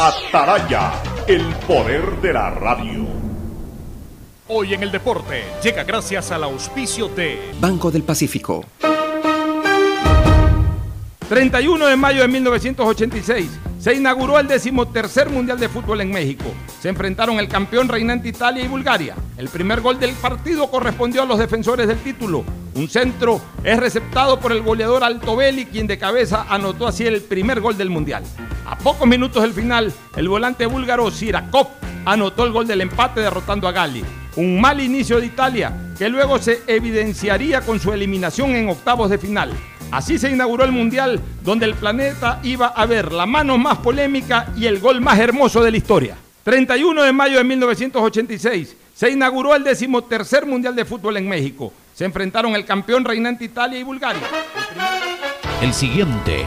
Ataraya, el poder de la radio. Hoy en el deporte llega gracias al auspicio de Banco del Pacífico. 31 de mayo de 1986 se inauguró el decimotercer Mundial de Fútbol en México. Se enfrentaron el campeón reinante Italia y Bulgaria. El primer gol del partido correspondió a los defensores del título. Un centro es receptado por el goleador Altobelli, quien de cabeza anotó así el primer gol del Mundial. A pocos minutos del final, el volante búlgaro Sirakov anotó el gol del empate derrotando a Gali. Un mal inicio de Italia, que luego se evidenciaría con su eliminación en octavos de final. Así se inauguró el Mundial, donde el planeta iba a ver la mano más polémica y el gol más hermoso de la historia. 31 de mayo de 1986 se inauguró el decimotercer Mundial de Fútbol en México. Se enfrentaron el campeón reinante Italia y Bulgaria. El siguiente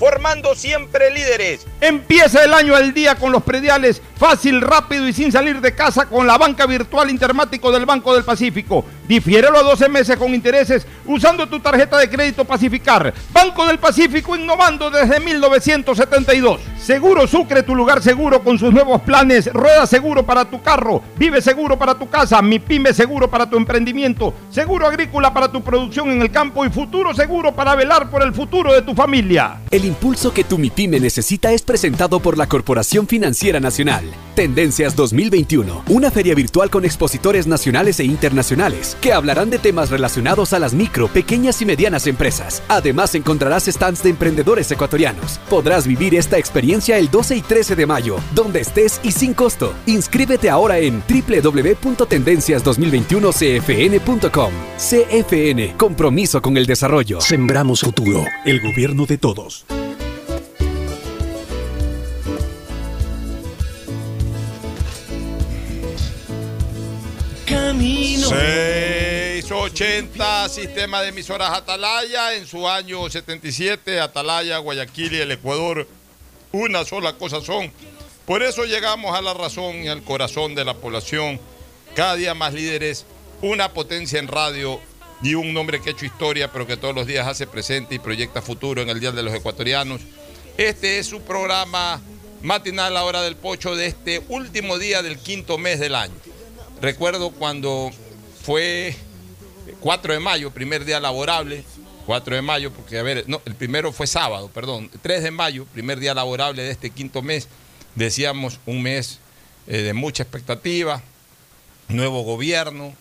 formando siempre líderes. Empieza el año al día con los prediales, fácil, rápido y sin salir de casa con la banca virtual intermático del Banco del Pacífico. Difiérelo a 12 meses con intereses usando tu tarjeta de crédito Pacificar. Banco del Pacífico innovando desde 1972. Seguro Sucre, tu lugar seguro con sus nuevos planes. Rueda seguro para tu carro, vive seguro para tu casa, mi pyme seguro para tu emprendimiento, seguro agrícola para tu producción en el campo y futuro seguro para velar por el futuro de tu familia. El impulso que tu MIPYME necesita es presentado por la Corporación Financiera Nacional. Tendencias 2021, una feria virtual con expositores nacionales e internacionales que hablarán de temas relacionados a las micro, pequeñas y medianas empresas. Además encontrarás stands de emprendedores ecuatorianos. Podrás vivir esta experiencia el 12 y 13 de mayo, donde estés y sin costo. Inscríbete ahora en www.tendencias2021cfn.com. CFN, compromiso con el desarrollo. Sembramos futuro, el gobierno de todos. Camino. 680, sistema de emisoras Atalaya, en su año 77, Atalaya, Guayaquil y el Ecuador, una sola cosa son. Por eso llegamos a la razón y al corazón de la población, cada día más líderes, una potencia en radio y un nombre que ha hecho historia, pero que todos los días hace presente y proyecta futuro en el Día de los Ecuatorianos. Este es su programa matinal, la hora del pocho, de este último día del quinto mes del año. Recuerdo cuando fue 4 de mayo, primer día laborable, 4 de mayo, porque a ver, no, el primero fue sábado, perdón, 3 de mayo, primer día laborable de este quinto mes, decíamos un mes eh, de mucha expectativa, nuevo gobierno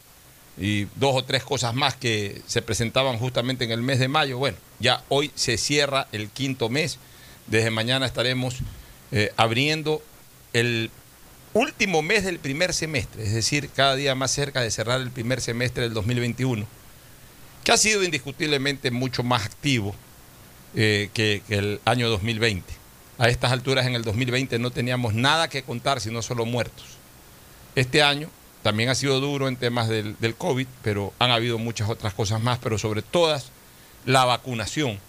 y dos o tres cosas más que se presentaban justamente en el mes de mayo. Bueno, ya hoy se cierra el quinto mes, desde mañana estaremos eh, abriendo el último mes del primer semestre, es decir, cada día más cerca de cerrar el primer semestre del 2021, que ha sido indiscutiblemente mucho más activo eh, que, el año 2020. A estas alturas en el 2020 no teníamos nada que contar, sino solo muertos. Este año también ha sido duro en temas del, del COVID, pero han habido muchas otras cosas más, pero sobre todas la vacunación,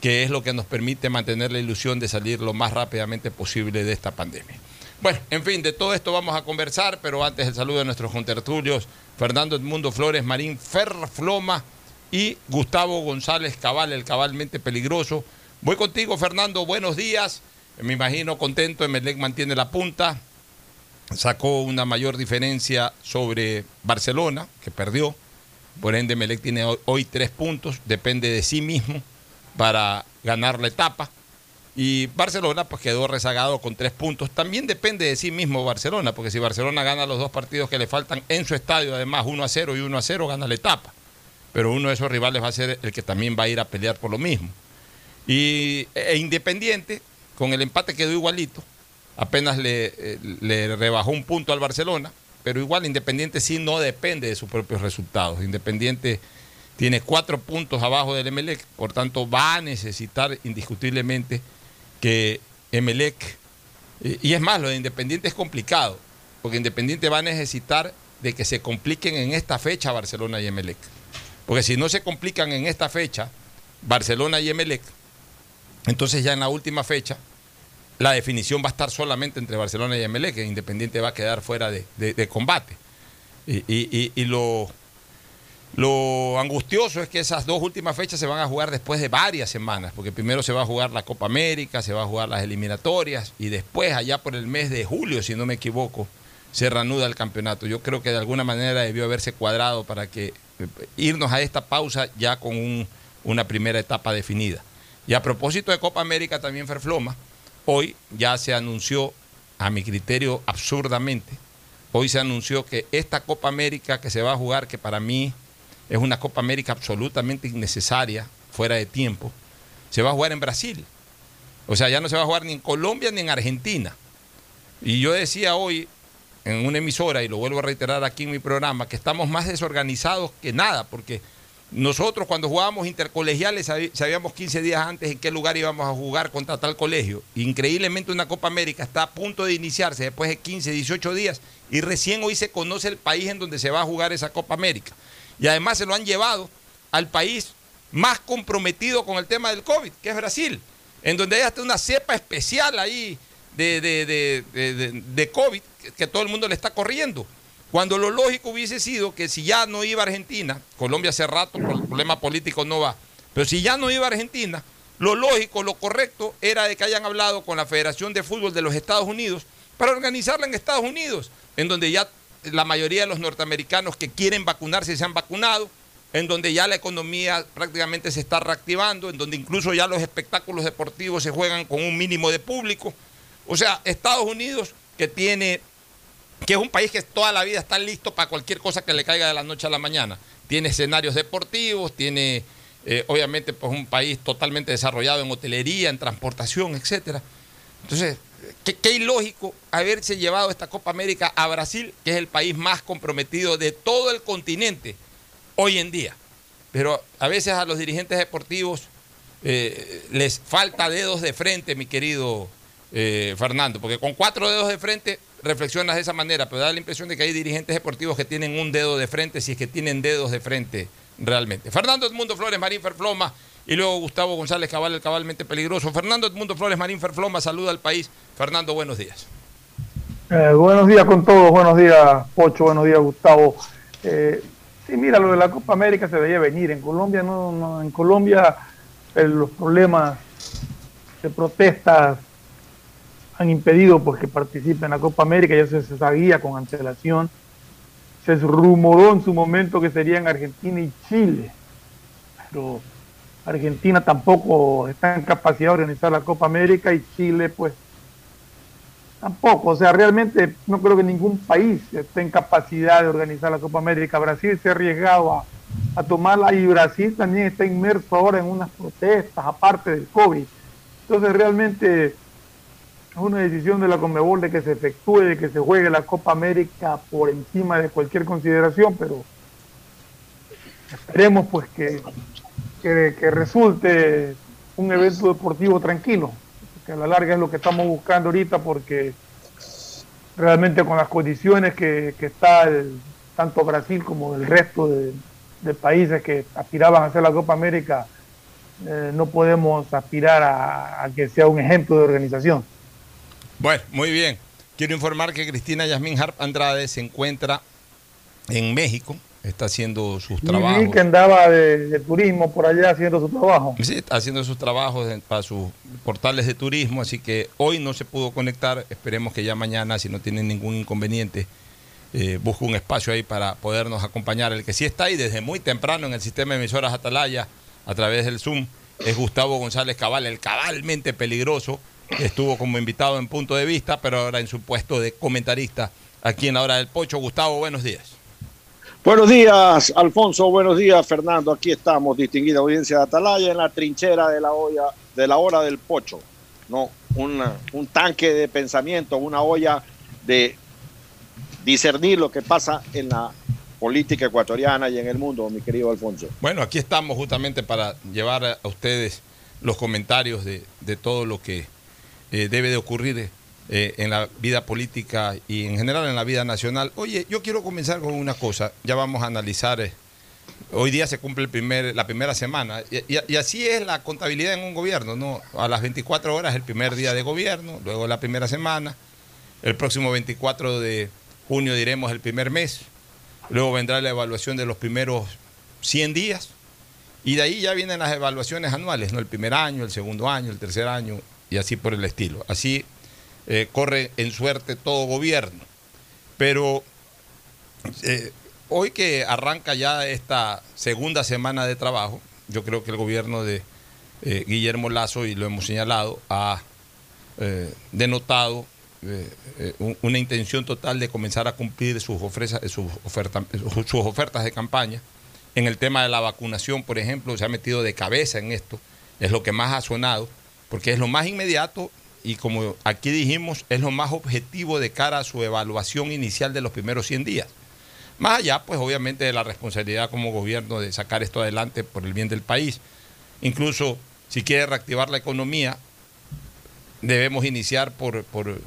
que es lo que nos permite mantener la ilusión de salir lo más rápidamente posible de esta pandemia. Bueno, en fin, de todo esto vamos a conversar, pero antes el saludo de nuestros contertulios, Fernando Edmundo Flores, Marín Ferfloma y Gustavo González Cabal, el cabalmente peligroso. Voy contigo, Fernando, buenos días. Me imagino contento, Emelec mantiene la punta, sacó una mayor diferencia sobre Barcelona, que perdió. Por ende, Emelec tiene hoy tres puntos, depende de sí mismo para ganar la etapa. Y Barcelona pues quedó rezagado con tres puntos. También depende de sí mismo Barcelona, porque si Barcelona gana los dos partidos que le faltan en su estadio, además 1 a 0 y 1 a 0, gana la etapa. Pero uno de esos rivales va a ser el que también va a ir a pelear por lo mismo. Y e Independiente, con el empate quedó igualito, apenas le, eh, le rebajó un punto al Barcelona, pero igual Independiente sí no depende de sus propios resultados. Independiente tiene cuatro puntos abajo del Emelec, por tanto va a necesitar indiscutiblemente que Emelec, y es más, lo de Independiente es complicado, porque Independiente va a necesitar de que se compliquen en esta fecha Barcelona y Emelec. Porque si no se complican en esta fecha Barcelona y Emelec, entonces ya en la última fecha la definición va a estar solamente entre Barcelona y Emelec, que Independiente va a quedar fuera de, combate. y lo lo angustioso es que esas dos últimas fechas se van a jugar después de varias semanas, porque primero se va a jugar la Copa América, se va a jugar las eliminatorias y después, allá por el mes de julio, si no me equivoco, se reanuda el campeonato. Yo creo que de alguna manera debió haberse cuadrado para que eh, irnos a esta pausa ya con una primera etapa definida. Y a propósito de Copa América, también Ferfloma, hoy ya se anunció, a mi criterio absurdamente, hoy se anunció que esta Copa América que se va a jugar, que para mí es una Copa América absolutamente innecesaria, fuera de tiempo. Se va a jugar en Brasil. O sea, ya no se va a jugar ni en Colombia ni en Argentina. Y yo decía hoy en una emisora, y lo vuelvo a reiterar aquí en mi programa, que estamos más desorganizados que nada, porque nosotros cuando jugábamos intercolegiales sabíamos 15 días antes en qué lugar íbamos a jugar contra tal colegio. Increíblemente una Copa América está a punto de iniciarse después de 15, 18 días y recién hoy se conoce el país en donde se va a jugar esa Copa América. Y además se lo han llevado al país más comprometido con el tema del COVID, que es Brasil, en donde hay hasta una cepa especial ahí de, de, COVID que, todo el mundo le está corriendo. Cuando lo lógico hubiese sido que si ya no iba a Argentina, Colombia hace rato por el problema político no va, pero si ya no iba a Argentina, lo lógico, lo correcto era de que hayan hablado con la Federación de Fútbol de los Estados Unidos para organizarla en Estados Unidos, en donde ya la mayoría de los norteamericanos que quieren vacunarse se han vacunado, en donde ya la economía prácticamente se está reactivando, en donde incluso ya los espectáculos deportivos se juegan con un mínimo de público. O sea, Estados Unidos que tiene, que es un país que toda la vida está listo para cualquier cosa que le caiga de la noche a la mañana. Tiene escenarios deportivos, tiene eh, obviamente pues un país totalmente desarrollado en hotelería, en transportación, etcétera. Entonces, Qué, ilógico haberse llevado esta Copa América a Brasil, que es el país más comprometido de todo el continente hoy en día. Pero a veces a los dirigentes deportivos eh, les falta dedos de frente, mi querido eh, Fernando, porque con cuatro dedos de frente reflexionas de esa manera, pero da la impresión de que hay dirigentes deportivos que tienen un dedo de frente, si es que tienen dedos de frente realmente. Fernando Edmundo Flores, Marín Ferfloma y luego Gustavo González Cabal, el cabalmente peligroso. Fernando Edmundo Flores Marín Ferfloma, saluda al país. Fernando, buenos días. Eh, buenos días con todos, buenos días Pocho, buenos días Gustavo. Eh, sí, mira, lo de la Copa América se veía venir. En Colombia no, en Colombia eh, los problemas de protestas han impedido pues, que participe en la Copa América, ya se, se sabía con antelación. Se rumoró en su momento que serían Argentina y Chile, pero Argentina tampoco está en capacidad de organizar la Copa América y Chile pues tampoco. O sea, realmente no creo que ningún país esté en capacidad de organizar la Copa América. Brasil se ha arriesgado a, a tomarla y Brasil también está inmerso ahora en unas protestas aparte del COVID. Entonces realmente es una decisión de la Conmebol de que se efectúe, de que se juegue la Copa América por encima de cualquier consideración, pero esperemos pues que que, resulte un evento deportivo tranquilo, que a la larga es lo que estamos buscando ahorita porque realmente con las condiciones que, está tanto Brasil como el resto de, países que aspiraban a hacer la Copa América, eh, no podemos aspirar a, que sea un ejemplo de organización. Bueno, muy bien. Quiero informar que Cristina Yasmín Harp Andrade se encuentra en México está haciendo sus Y trabajos. vi que andaba de, de turismo por allá haciendo su trabajo. Sí, está haciendo sus trabajos en- para sus portales de turismo, así que hoy no se pudo conectar. Esperemos que ya mañana, si no tienen ningún inconveniente, eh, busque un espacio ahí para podernos acompañar. El que sí está ahí desde muy temprano en el sistema de emisoras Atalaya, a través del Zoom, es Gustavo González Cabal, el cabalmente peligroso, que estuvo como invitado en punto de vista, pero ahora en su puesto de comentarista aquí en la hora del Pocho. Gustavo, buenos días. Buenos días, Alfonso. Buenos días, Fernando. Aquí estamos, distinguida audiencia de Atalaya, en la trinchera de la olla, de la hora del pocho. No, una- un tanque de pensamiento, una olla de discernir lo que pasa en la política ecuatoriana y en el mundo, mi querido Alfonso. Bueno, aquí estamos justamente para llevar a ustedes los comentarios de, de todo lo que eh, debe de ocurrir eh, en la vida política y en general en la vida nacional. Oye, yo quiero comenzar con una cosa, ya vamos a analizar, eh, hoy día se cumple el primer, la primera semana, y, así es la contabilidad en un gobierno, ¿no? A las 24 horas el primer día de gobierno, luego la primera semana, el próximo 24 de junio diremos el primer mes, luego vendrá la evaluación de los primeros 100 días, y de ahí ya vienen las evaluaciones anuales, ¿no? El primer año, el segundo año, el tercer año y así por el estilo. Así eh, corre en suerte todo gobierno. Pero eh, hoy que arranca ya esta segunda semana de trabajo, yo creo que el gobierno de eh, Guillermo Lazo, y lo hemos señalado, ha denotado un- una intención total de comenzar a cumplir sus, ofreza- sus ofertas de campaña. En el tema de la vacunación, por ejemplo, se ha metido de cabeza en esto, es lo que más ha sonado, porque es lo más inmediato y como aquí dijimos, es lo más objetivo de cara a su evaluación inicial de los primeros 100 días. Más allá, pues obviamente de la responsabilidad como gobierno de sacar esto adelante por el bien del país. Incluso si quiere reactivar la economía, debemos iniciar por, por,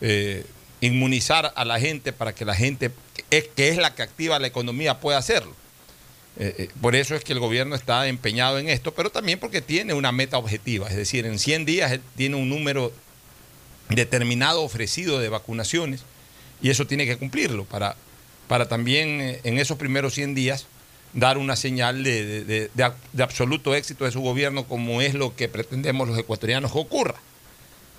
eh, inmunizar a la gente para que la gente, que es, que es la que activa la economía, pueda hacerlo. Eh, eh, por eso es que el gobierno está empeñado en esto, pero también porque tiene una meta objetiva, es decir, en 100 días tiene un número determinado ofrecido de vacunaciones y eso tiene que cumplirlo para, para también eh, en esos primeros 100 días dar una señal de, de- de absoluto éxito de su gobierno como es lo que pretendemos los ecuatorianos que ocurra.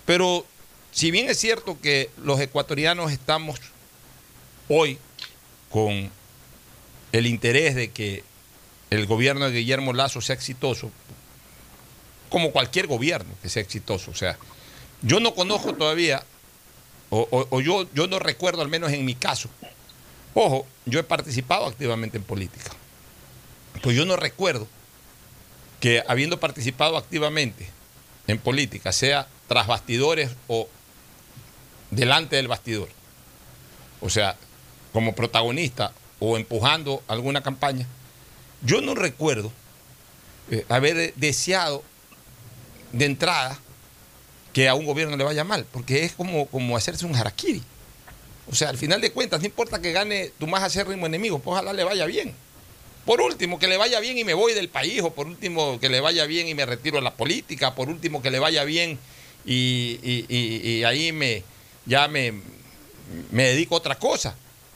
Pero si bien es cierto que los ecuatorianos estamos hoy con el interés de que el gobierno de Guillermo Lazo sea exitoso, como cualquier gobierno que sea exitoso. O sea, yo no conozco todavía, o, yo, yo no recuerdo, al menos en mi caso, ojo, yo he participado activamente en política, pues yo no recuerdo que habiendo participado activamente en política, sea tras bastidores o delante del bastidor, o sea, como protagonista o empujando alguna campaña, yo no recuerdo eh, haber deseado de entrada que a un gobierno le vaya mal, porque es como, como hacerse un harakiri. O sea, al final de cuentas, no importa que gane tu más acérrimo enemigo, pues ojalá le vaya bien. Por último, que le vaya bien y me voy del país, o por último, que le vaya bien y me retiro de la política, por último, que le vaya bien y ahí me, ya me, me dedico a otra cosa.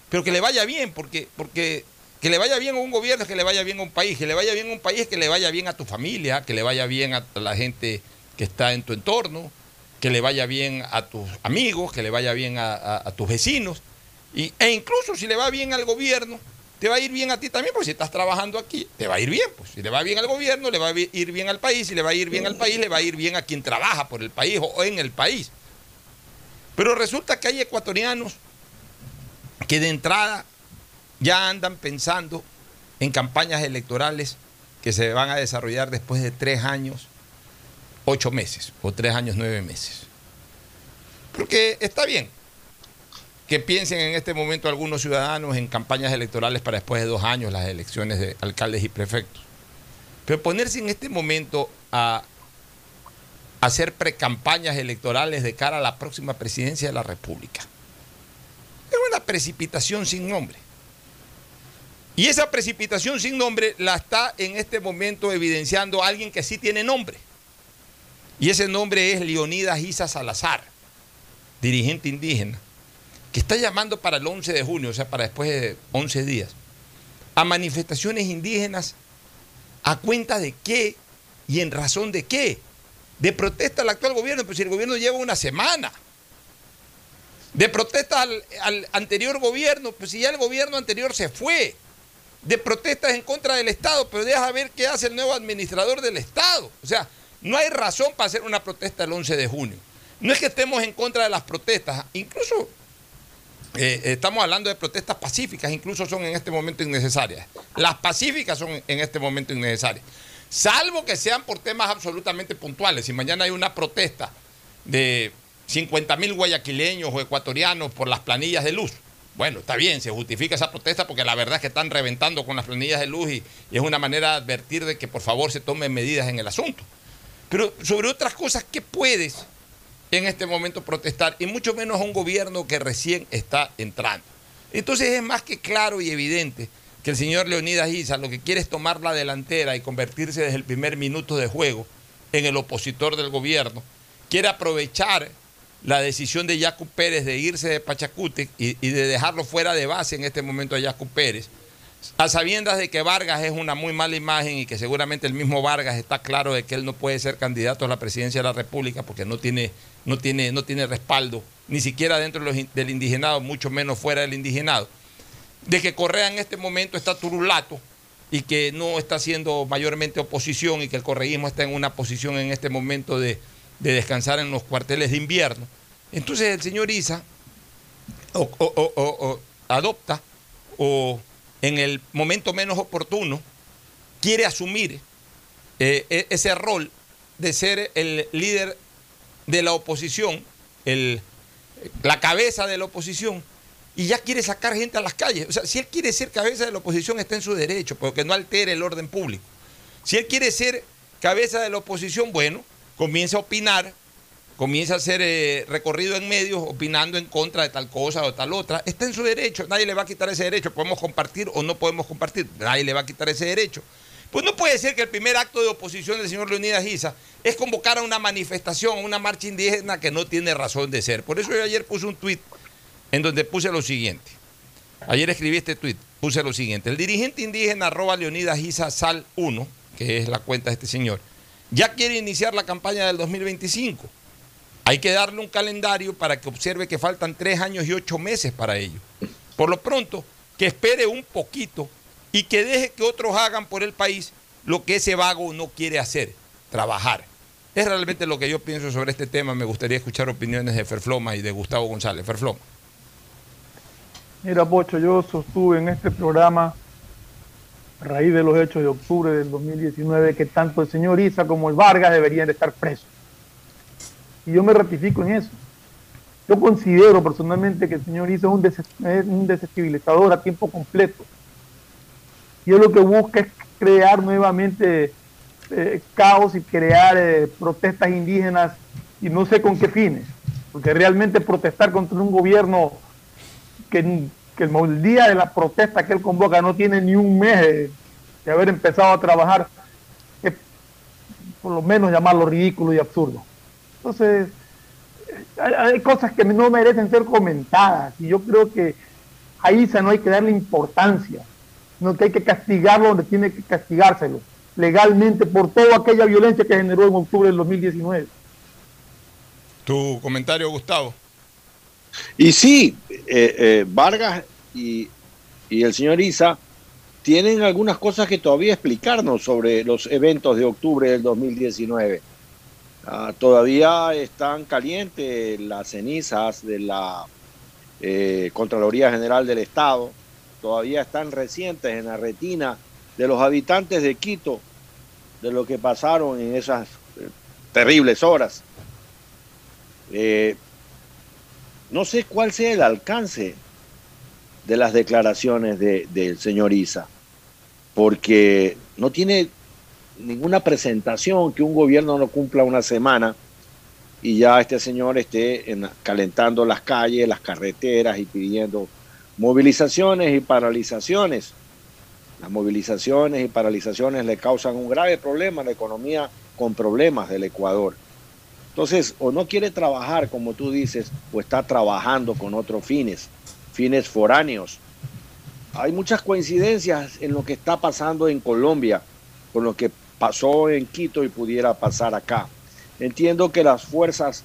Pero que le vaya bien, porque, porque que le vaya bien a un gobierno es que le vaya bien a un país, que le vaya bien a un país es que le vaya bien a tu familia, que le vaya bien a la gente que está en tu entorno, que le vaya bien a tus amigos, que le vaya bien a, tus vecinos. Y, e incluso si le va bien al gobierno, te va a ir bien a ti también, porque si estás trabajando aquí, te va a ir bien. Pues si le va bien al gobierno, le va a ir bien al país, si le va a ir bien al país, le va a ir bien a quien trabaja por el país o en el país. Pero resulta que hay ecuatorianos que de entrada ya andan pensando en campañas electorales que se van a desarrollar después de tres años, ocho meses, o tres años, nueve meses. Porque está bien que piensen en este momento algunos ciudadanos en campañas electorales para después de dos años las elecciones de alcaldes y prefectos. Pero ponerse en este momento a hacer precampañas electorales de cara a la próxima presidencia de la República es una precipitación sin nombre. Y esa precipitación sin nombre la está en este momento evidenciando alguien que sí tiene nombre. Y ese nombre es Leonidas Isa Salazar, dirigente indígena, que está llamando para el 11 de junio, o sea, para después de 11 días, a manifestaciones indígenas a cuenta de qué y en razón de qué. De protesta al actual gobierno, pues si el gobierno lleva una semana. De protesta al, al anterior gobierno, pues si ya el gobierno anterior se fue. De protestas en contra del Estado, pero deja ver qué hace el nuevo administrador del Estado. O sea, no hay razón para hacer una protesta el 11 de junio. No es que estemos en contra de las protestas, incluso eh, estamos hablando de protestas pacíficas, incluso son en este momento innecesarias. Las pacíficas son en este momento innecesarias. Salvo que sean por temas absolutamente puntuales. Si mañana hay una protesta de 50 mil guayaquileños o ecuatorianos por las planillas de luz, bueno, está bien, se justifica esa protesta porque la verdad es que están reventando con las planillas de luz y, y es una manera de advertir de que por favor se tomen medidas en el asunto. Pero sobre otras cosas, ¿qué puedes en este momento protestar? Y mucho menos a un gobierno que recién está entrando. Entonces es más que claro y evidente que el señor Leonidas Isa lo que quiere es tomar la delantera y convertirse desde el primer minuto de juego en el opositor del gobierno. Quiere aprovechar la decisión de Yacu Pérez de irse de Pachacute y, de dejarlo fuera de base en este momento a Yacu Pérez, a sabiendas de que Vargas es una muy mala imagen y que seguramente el mismo Vargas está claro de que él no puede ser candidato a la presidencia de la República porque no tiene, no tiene, no tiene respaldo, ni siquiera dentro de los, del indigenado, mucho menos fuera del indigenado. De que Correa en este momento está turulato y que no está haciendo mayormente oposición y que el correísmo está en una posición en este momento de, de descansar en los cuarteles de invierno. Entonces el señor Isa o, adopta o en el momento menos oportuno quiere asumir eh, ese rol de ser el líder de la oposición, el, la cabeza de la oposición, y ya quiere sacar gente a las calles. O sea, si él quiere ser cabeza de la oposición está en su derecho, porque no altere el orden público. Si él quiere ser cabeza de la oposición, bueno, comienza a opinar, comienza a hacer eh, recorrido en medios opinando en contra de tal cosa o tal otra. Está en su derecho, nadie le va a quitar ese derecho. Podemos compartir o no podemos compartir, nadie le va a quitar ese derecho. Pues no puede ser que el primer acto de oposición del señor Leonidas Giza es convocar a una manifestación, a una marcha indígena que no tiene razón de ser. Por eso yo ayer puse un tuit en donde puse lo siguiente. Ayer escribí este tuit, puse lo siguiente. El dirigente indígena arroba Leonidas Giza Sal 1, que es la cuenta de este señor, ya quiere iniciar la campaña del 2025. Hay que darle un calendario para que observe que faltan tres años y ocho meses para ello. Por lo pronto, que espere un poquito y que deje que otros hagan por el país lo que ese vago no quiere hacer, trabajar. Es realmente lo que yo pienso sobre este tema. Me gustaría escuchar opiniones de Ferfloma y de Gustavo González. Ferfloma. Mira, Pocho, yo sostuve en este programa, raíz de los hechos de octubre del 2019, que tanto el señor Isa como el Vargas deberían de estar presos. Y yo me ratifico en eso. Yo considero personalmente que el señor Isa es un, des desestabilizador a tiempo completo. Y él lo que busca es crear nuevamente eh, caos y crear eh, protestas indígenas y no sé con qué fines. Porque realmente protestar contra un gobierno que, que el día de la protesta que él convoca no tiene ni un mes de, haber empezado a trabajar, es por lo menos llamarlo ridículo y absurdo. Entonces, hay, hay, cosas que no merecen ser comentadas y yo creo que a Isa no hay que darle importancia, sino que hay que castigarlo donde tiene que castigárselo, legalmente por toda aquella violencia que generó en octubre del 2019. Tu comentario, Gustavo. Y sí, eh, eh, Vargas y, el señor Isa tienen algunas cosas que todavía explicarnos sobre los eventos de octubre del 2019. Uh, todavía están calientes las cenizas de la eh, Contraloría General del Estado, todavía están recientes en la retina de los habitantes de Quito, de lo que pasaron en esas eh, terribles horas. No sé cuál sea el alcance de las declaraciones del de señor Isa, porque no tiene ninguna presentación que un gobierno no cumpla una semana y ya este señor esté en, calentando las calles, las carreteras y pidiendo movilizaciones y paralizaciones. Las movilizaciones y paralizaciones le causan un grave problema a la economía con problemas del Ecuador. Entonces, o no quiere trabajar, como tú dices, o está trabajando con otros fines, fines foráneos. hay muchas coincidencias en lo que está pasando en Colombia, con lo que pasó en Quito y pudiera pasar acá. Entiendo que las fuerzas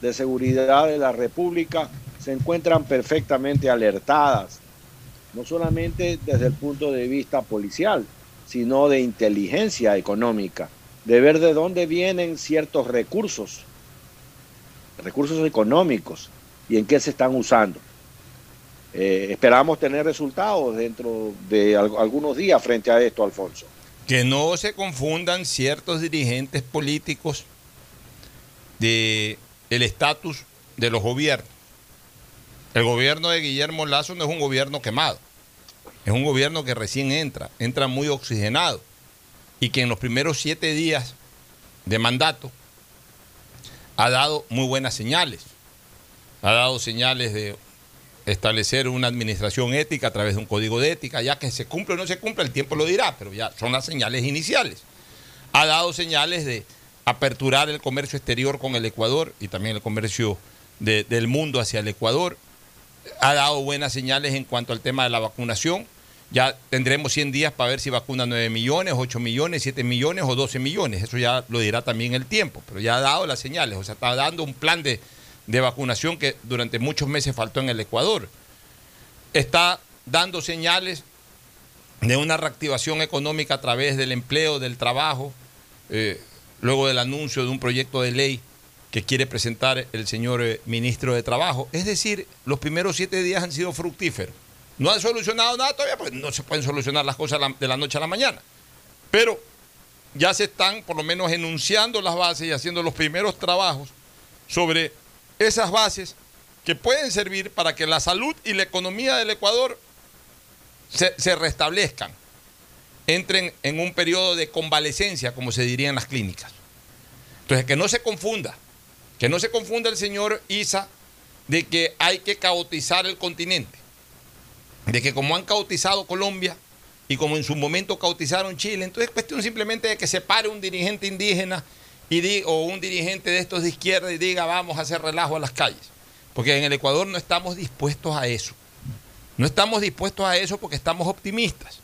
de seguridad de la República se encuentran perfectamente alertadas, no solamente desde el punto de vista policial, sino de inteligencia económica, de ver de dónde vienen ciertos recursos, recursos económicos, y en qué se están usando. Eh, esperamos tener resultados dentro de algunos días frente a esto, Alfonso. Que no se confundan ciertos dirigentes políticos de el estatus de los gobiernos. El gobierno de Guillermo Lazo no es un gobierno quemado, es un gobierno que recién entra, entra muy oxigenado y que en los primeros siete días de mandato ha dado muy buenas señales. Ha dado señales de establecer una administración ética a través de un código de ética, ya que se cumple o no se cumple, el tiempo lo dirá, pero ya son las señales iniciales. Ha dado señales de aperturar el comercio exterior con el Ecuador y también el comercio del mundo hacia el Ecuador. Ha dado buenas señales en cuanto al tema de la vacunación. Ya tendremos 100 días para ver si vacuna 9 millones, 8 millones, 7 millones o 12 millones. Eso ya lo dirá también el tiempo, pero ya ha dado las señales. O sea, está dando un plan de, de vacunación que durante muchos meses faltó en el Ecuador. Está dando señales de una reactivación económica a través del empleo, del trabajo. Eh, luego del anuncio de un proyecto de ley que quiere presentar el señor eh, ministro de Trabajo. Es decir, los primeros siete días han sido fructíferos. No han solucionado nada todavía, pues no se pueden solucionar las cosas de la noche a la mañana. Pero ya se están por lo menos enunciando las bases y haciendo los primeros trabajos sobre esas bases que pueden servir para que la salud y la economía del Ecuador se, restablezcan entren en un periodo de convalecencia, como se diría en las clínicas. Entonces, que no se confunda, que no se confunda el señor Isa de que hay que caotizar el continente, de que como han caotizado Colombia y como en su momento cautizaron Chile, entonces es cuestión simplemente de que se pare un dirigente indígena y o un dirigente de estos de izquierda y diga vamos a hacer relajo a las calles. Porque en el Ecuador no estamos dispuestos a eso. No estamos dispuestos a eso porque estamos optimistas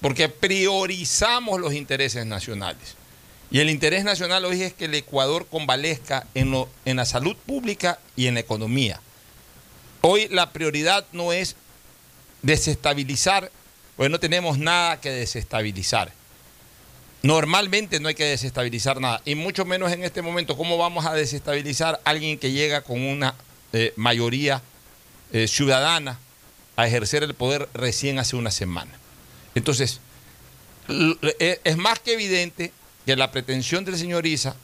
porque priorizamos los intereses nacionales. Y el interés nacional hoy es que el Ecuador convalezca en, lo, en la salud pública y en la economía. Hoy la prioridad no es desestabilizar, porque no tenemos nada que desestabilizar. Normalmente no hay que desestabilizar nada, y mucho menos en este momento. ¿Cómo vamos a desestabilizar a alguien que llega con una eh, mayoría eh, ciudadana a ejercer el poder recién hace una semana? Entonces, e, es más que evidente que la pretensión del señor Isa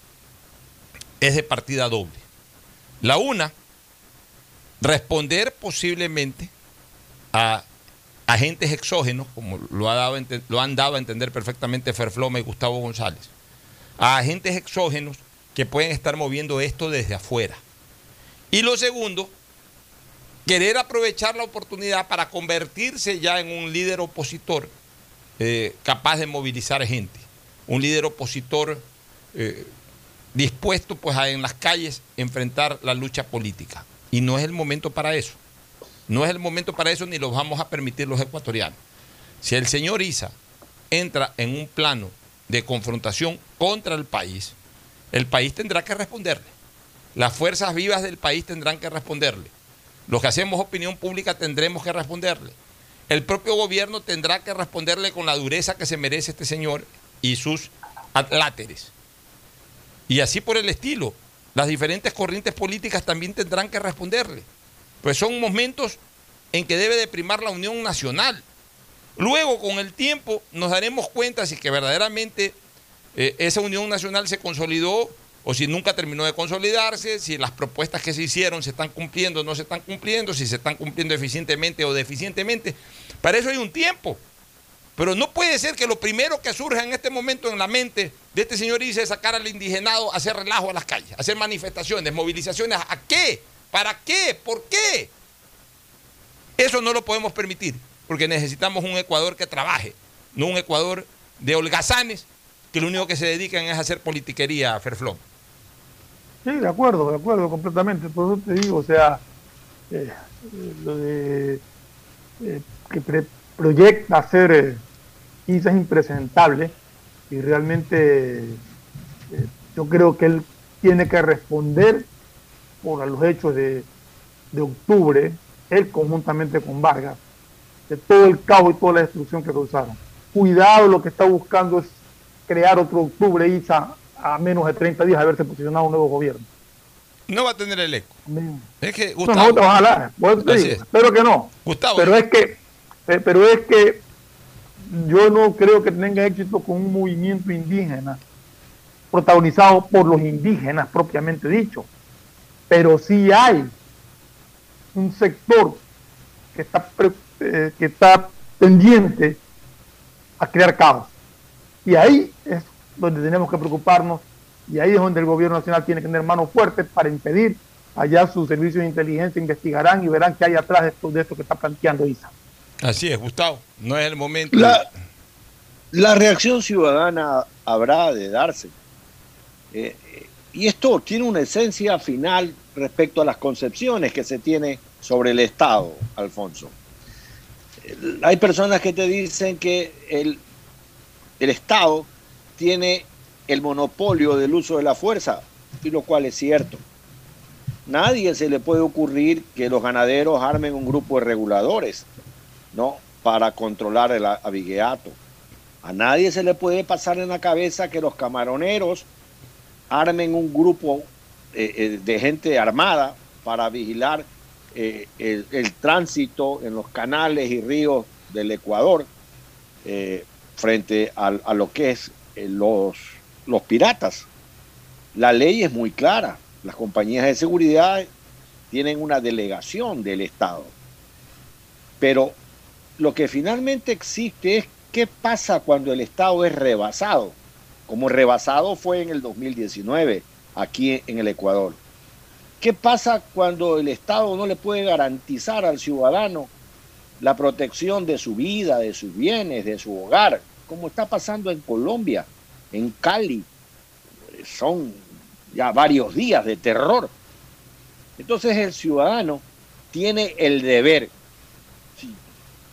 es de partida doble. La una, responder posiblemente a agentes exógenos, como lo, ha dado, lo han dado a entender perfectamente Ferfloma y Gustavo González, a agentes exógenos que pueden estar moviendo esto desde afuera. Y lo segundo, querer aprovechar la oportunidad para convertirse ya en un líder opositor eh, capaz de movilizar gente, un líder opositor eh, dispuesto pues a en las calles enfrentar la lucha política. Y no es el momento para eso. No es el momento para eso ni lo vamos a permitir los ecuatorianos. Si el señor Isa entra en un plano de confrontación contra el país, el país tendrá que responderle. Las fuerzas vivas del país tendrán que responderle. Los que hacemos opinión pública tendremos que responderle el propio gobierno tendrá que responderle con la dureza que se merece este señor y sus láteres. Y así por el estilo. Las diferentes corrientes políticas también tendrán que responderle. Pues son momentos en que debe de primar la unión nacional. Luego, con el tiempo, nos daremos cuenta si que verdaderamente eh, esa unión nacional se consolidó o si nunca terminó de consolidarse, si las propuestas que se hicieron se están cumpliendo o no se están cumpliendo, si se están cumpliendo eficientemente o deficientemente. Para eso hay un tiempo. Pero no puede ser que lo primero que surja en este momento en la mente de este señor dice sacar al indigenado, hacer relajo a las calles, hacer manifestaciones, movilizaciones. ¿A qué? ¿Para qué? ¿Por qué? Eso no lo podemos permitir, porque necesitamos un Ecuador que trabaje, no un Ecuador de holgazanes que lo único que se dedican es a hacer politiquería, Ferflón. Sí, de acuerdo, de acuerdo, completamente. Por eso te digo, o sea, eh, lo de eh, que proyecta ser eh, quizás impresentable y realmente eh, yo creo que él tiene que responder por los hechos de, de octubre, él conjuntamente con Vargas, de todo el caos y toda la destrucción que causaron. Cuidado, lo que está buscando es crear otro octubre, Isa, a menos de 30 días de haberse posicionado un nuevo gobierno. No va a tener el eco. Es que, No, Gustavo, no, ojalá, pues, te Así digo, es. espero que no. Gustavo, Pero es que, eh, pero es que yo no creo que tenga éxito con un movimiento indígena protagonizado por los indígenas propiamente dicho. Pero sí hay un sector que está, eh, que está pendiente a crear caos. Y ahí es donde tenemos que preocuparnos y ahí es donde el gobierno nacional tiene que tener manos fuertes para impedir. Allá sus servicios de inteligencia investigarán y verán qué hay atrás de esto, de esto que está planteando Isa. así es, Gustavo. No es el momento. La, la reacción ciudadana habrá de darse. Eh, eh, y esto tiene una esencia final respecto a las concepciones que se tiene sobre el Estado, Alfonso. Hay personas que te dicen que el, el Estado tiene el monopolio del uso de la fuerza, y lo cual es cierto. Nadie se le puede ocurrir que los ganaderos armen un grupo de reguladores, ¿no? Para controlar el abigueato. A nadie se le puede pasar en la cabeza que los camaroneros armen un grupo eh, de gente armada para vigilar eh, el, tránsito en los canales y ríos del Ecuador eh, frente al- a, lo que es eh, los, los piratas. La ley es muy clara. Las compañías de seguridad tienen una delegación del Estado. Pero lo que finalmente existe es qué pasa cuando el Estado es rebasado, como rebasado fue en el 2019 aquí en el Ecuador. ¿Qué pasa cuando el Estado no le puede garantizar al ciudadano la protección de su vida, de sus bienes, de su hogar, como está pasando en Colombia, en Cali? Son ya varios días de terror. Entonces el ciudadano tiene el deber,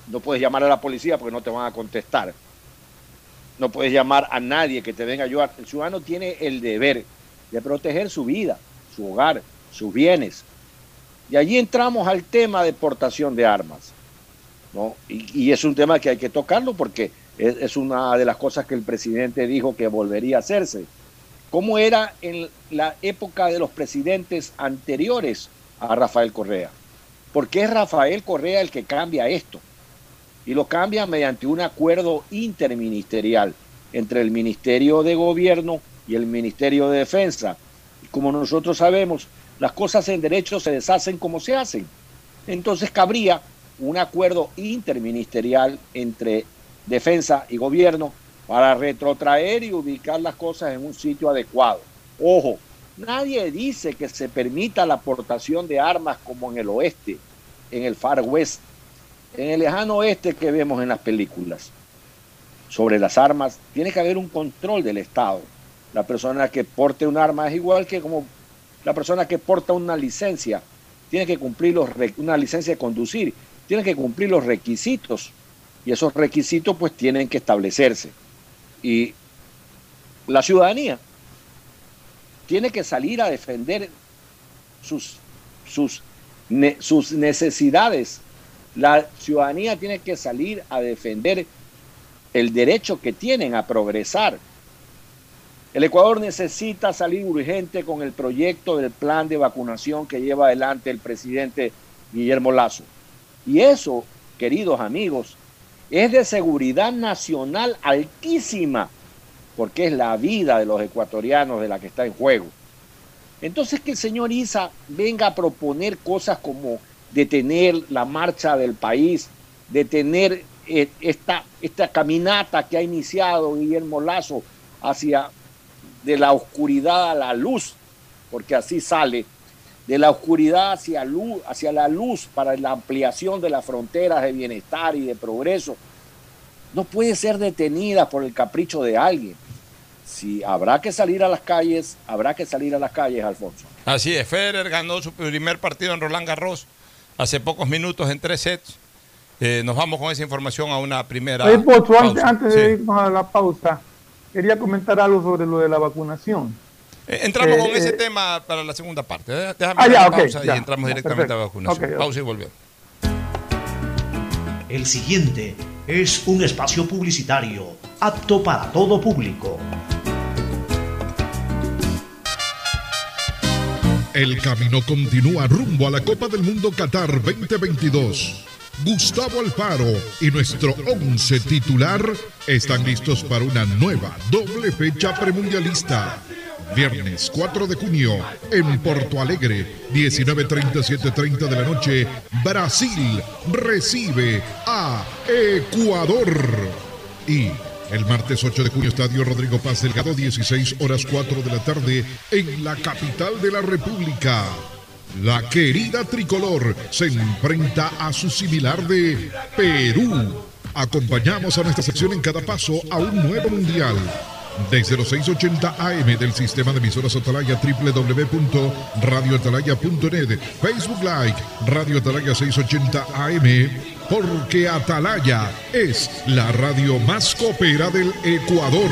no puedes llamar a la policía porque no te van a contestar, no puedes llamar a nadie que te venga a ayudar, el ciudadano tiene el deber de proteger su vida, su hogar, sus bienes. Y allí entramos al tema de portación de armas. ¿no? Y, es un tema que hay que tocarlo porque es, es una de las cosas que el presidente dijo que volvería a hacerse. ¿Cómo era en la época de los presidentes anteriores a Rafael Correa? Porque es Rafael Correa el que cambia esto. Y lo cambia mediante un acuerdo interministerial entre el Ministerio de Gobierno y el Ministerio de Defensa. Como nosotros sabemos, las cosas en derecho se deshacen como se hacen. Entonces cabría un acuerdo interministerial entre defensa y gobierno para retrotraer y ubicar las cosas en un sitio adecuado. Ojo, nadie dice que se permita la aportación de armas como en el oeste, en el Far West, en el lejano oeste que vemos en las películas. Sobre las armas, tiene que haber un control del Estado. La persona que porte un arma es igual que como la persona que porta una licencia, tiene que cumplir los una licencia de conducir, tiene que cumplir los requisitos y esos requisitos pues tienen que establecerse. Y la ciudadanía tiene que salir a defender sus, sus, sus necesidades. La ciudadanía tiene que salir a defender el derecho que tienen a progresar. El Ecuador necesita salir urgente con el proyecto del plan de vacunación que lleva adelante el presidente Guillermo Lazo. Y eso, queridos amigos, es de seguridad nacional altísima, porque es la vida de los ecuatorianos de la que está en juego. Entonces que el señor Isa venga a proponer cosas como detener la marcha del país, detener eh, esta, esta caminata que ha iniciado Guillermo Lazo hacia de la oscuridad a la luz, porque así sale, de la oscuridad hacia, luz, hacia la luz para la ampliación de las fronteras de bienestar y de progreso, no puede ser detenida por el capricho de alguien. Si habrá que salir a las calles, habrá que salir a las calles, Alfonso. Así es, Federer ganó su primer partido en Roland Garros hace pocos minutos en tres sets Eh, nos vamos con esa información a una primera. Oye, Pocho, antes, pausa. antes Sí. de irnos a la pausa, quería comentar algo sobre lo de la vacunación. Eh, entramos Eh, con ese eh, tema para la segunda parte. Déjame Ah, ya, pausa ya. y entramos Ya, directamente a la vacunación. Ok, ok. Pausa y volvemos. El siguiente es un espacio publicitario apto para todo público. El camino continúa rumbo a la Copa del Mundo Qatar 2022. Gustavo Alfaro y nuestro once titular están listos para una nueva doble fecha premundialista. Viernes 4 de junio en Porto Alegre, 19.37.30 de la noche, Brasil recibe a Ecuador. Y el martes 8 de junio, Estadio Rodrigo Paz Delgado, 16 horas 4 de la tarde, en la capital de la República. La querida tricolor se enfrenta a su similar de Perú. Acompañamos a nuestra sección en cada paso a un nuevo mundial. Desde los 680 AM del sistema de emisoras Atalaya www.radioatalaya.net Facebook Live Radio Atalaya 680 AM porque Atalaya es la radio más copera del Ecuador.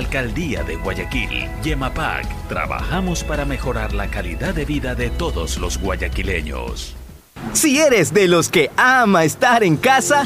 Alcaldía de Guayaquil, Yemapac, trabajamos para mejorar la calidad de vida de todos los guayaquileños. Si eres de los que ama estar en casa,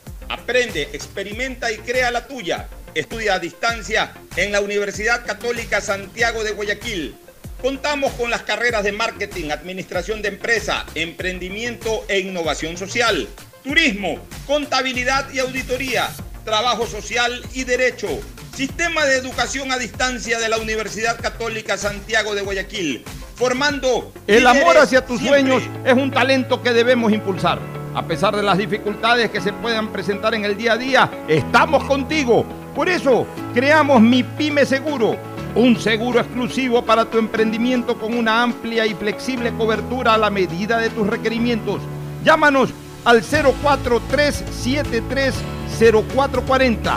Aprende, experimenta y crea la tuya. Estudia a distancia en la Universidad Católica Santiago de Guayaquil. Contamos con las carreras de marketing, administración de empresa, emprendimiento e innovación social, turismo, contabilidad y auditoría, trabajo social y derecho. Sistema de educación a distancia de la Universidad Católica Santiago de Guayaquil. Formando El amor hacia tus siempre. sueños es un talento que debemos impulsar. A pesar de las dificultades que se puedan presentar en el día a día, estamos contigo. Por eso, creamos Mi Pyme Seguro, un seguro exclusivo para tu emprendimiento con una amplia y flexible cobertura a la medida de tus requerimientos. Llámanos al 043730440.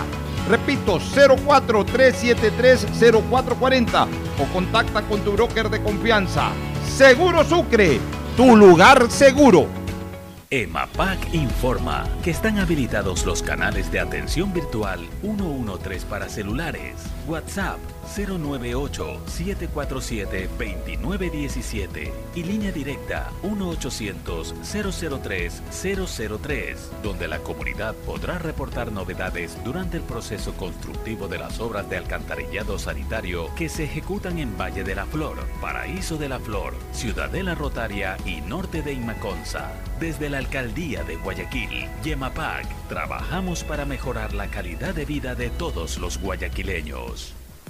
Repito, 043730440 o contacta con tu broker de confianza. Seguro Sucre, tu lugar seguro. EMAPAC informa que están habilitados los canales de atención virtual 113 para celulares, WhatsApp 098-747-2917 y línea directa 1-800-003-003, donde la comunidad podrá reportar novedades durante el proceso constructivo de las obras de alcantarillado sanitario que se ejecutan en Valle de la Flor, Paraíso de la Flor, Ciudadela Rotaria y Norte de Imaconza. Desde la Alcaldía de Guayaquil, Yemapac, trabajamos para mejorar la calidad de vida de todos los guayaquileños.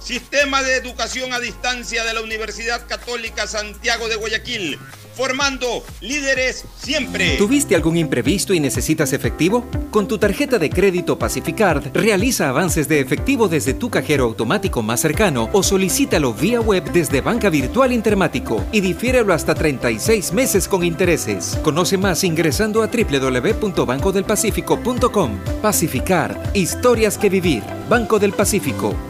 Sistema de Educación a Distancia de la Universidad Católica Santiago de Guayaquil, formando líderes siempre. ¿Tuviste algún imprevisto y necesitas efectivo? Con tu tarjeta de crédito Pacificard, realiza avances de efectivo desde tu cajero automático más cercano o solicítalo vía web desde Banca Virtual Intermático y difiérelo hasta 36 meses con intereses. Conoce más ingresando a www.bancodelpacifico.com. Pacificard, historias que vivir. Banco del Pacífico.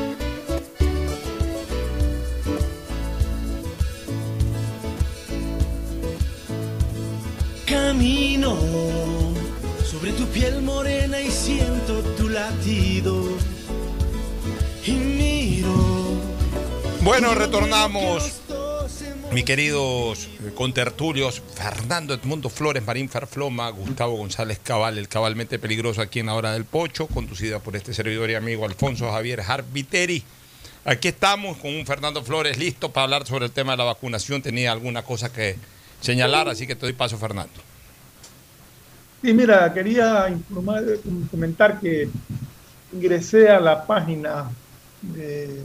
Camino sobre tu piel morena y siento tu latido. Y miro. Bueno, retornamos, mis queridos contertulios, Fernando Edmundo Flores, Marín Farfloma, Gustavo González Cabal, el cabalmente peligroso aquí en la hora del pocho, conducida por este servidor y amigo Alfonso Javier Harbiteri. Aquí estamos con un Fernando Flores listo para hablar sobre el tema de la vacunación. Tenía alguna cosa que señalar, así que te doy paso, Fernando. Sí, mira, quería informar, comentar que ingresé a la página de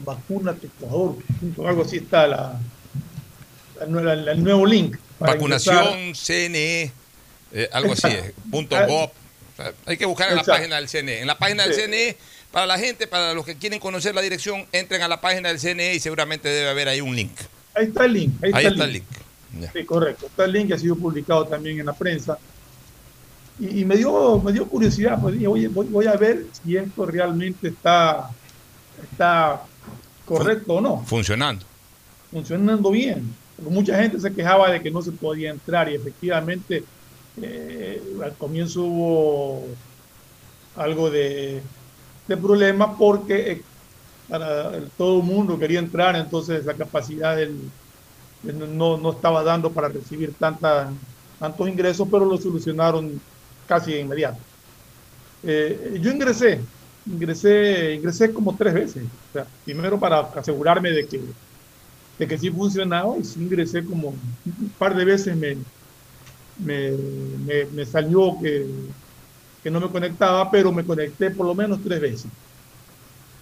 vacunate Ecuador, algo así está la, la- la- el nuevo link. para Vacunación, ingresar. CNE, eh, algo así, eh, punto gov. O sea, hay que buscar en la página del CNE. En la página del Sí. CNE, para la gente, para los que quieren conocer la dirección, entren a la página del CNE y seguramente debe haber ahí un link. Ahí está el link. Ahí, Ahí está, el el link. link. Sí, correcto. Está el link que ha sido publicado también en la prensa. Y, y me, dio, me dio curiosidad, pues dije, oye, voy, voy a ver si esto realmente está, está correcto o no, Funcionando. funcionando bien. Porque mucha gente se quejaba de que no se podía entrar y efectivamente eh, al comienzo hubo algo de, de problema porque eh, para todo el mundo quería entrar, entonces la capacidad del, de- no, no estaba dando para recibir tanta, tantos ingresos, pero lo solucionaron casi de inmediato. Eh, yo ingresé, ingresé, ingresé como tres veces. Primero para asegurarme de que, de que sí funcionaba y sí ingresé como un par de veces me, me, me- me salió que, que no me conectaba, pero me conecté por lo menos tres veces.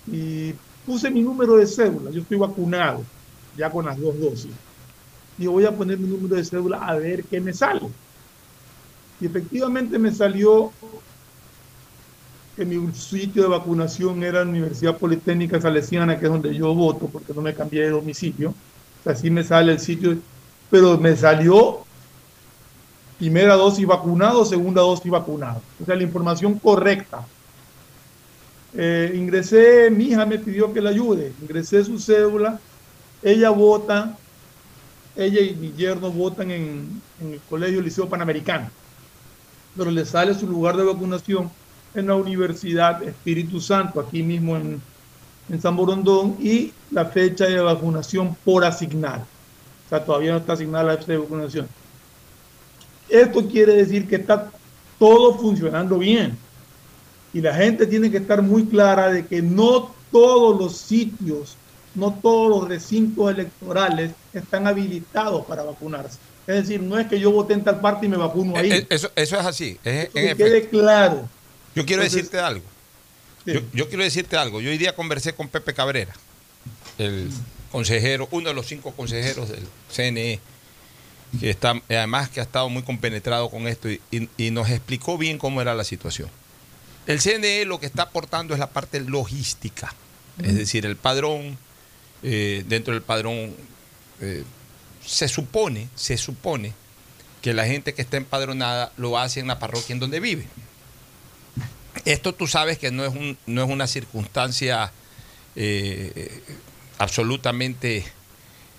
Y puse mi número de cédula, yo estoy vacunado ya con las dos dosis. Y voy a poner mi número de cédula a ver qué me sale. Y efectivamente me salió que mi sitio de vacunación era la Universidad Politécnica Salesiana, que es donde yo voto, porque no me cambié de domicilio. O sea, sí me sale el sitio, pero me salió primera dosis vacunado, segunda dosis vacunado. O sea, la información correcta. Eh, ingresé, mi hija me pidió que la ayude, ingresé su cédula, ella vota, ella y mi yerno votan en, el Colegio Liceo Panamericano, pero le sale su lugar de vacunación en la Universidad Espíritu Santo, aquí mismo en, en San Borondón, y la fecha de vacunación por asignar. O sea, todavía no está asignada la fecha de vacunación. Esto quiere decir que está todo funcionando bien. Y la gente tiene que estar muy clara de que no todos los sitios, no todos los recintos electorales están habilitados para vacunarse. Es decir, no es que yo voté en tal parte y me vacuno ahí. Eh, eh, Eso, eso es así. es- en que quede claro. Yo quiero Entonces- decirte algo. Yo, yo quiero decirte algo. Yo hoy día conversé con Pepe Cabrera, el consejero, uno de los cinco consejeros del CNE, que está, además que ha estado muy compenetrado con esto y, y- y nos explicó bien cómo era la situación. El CNE lo que está aportando es la parte logística, es decir, el padrón, eh, dentro del padrón eh, se supone, se supone que la gente que está empadronada lo hace en la parroquia en donde vive. Esto tú sabes que no es, un, no es una circunstancia eh, absolutamente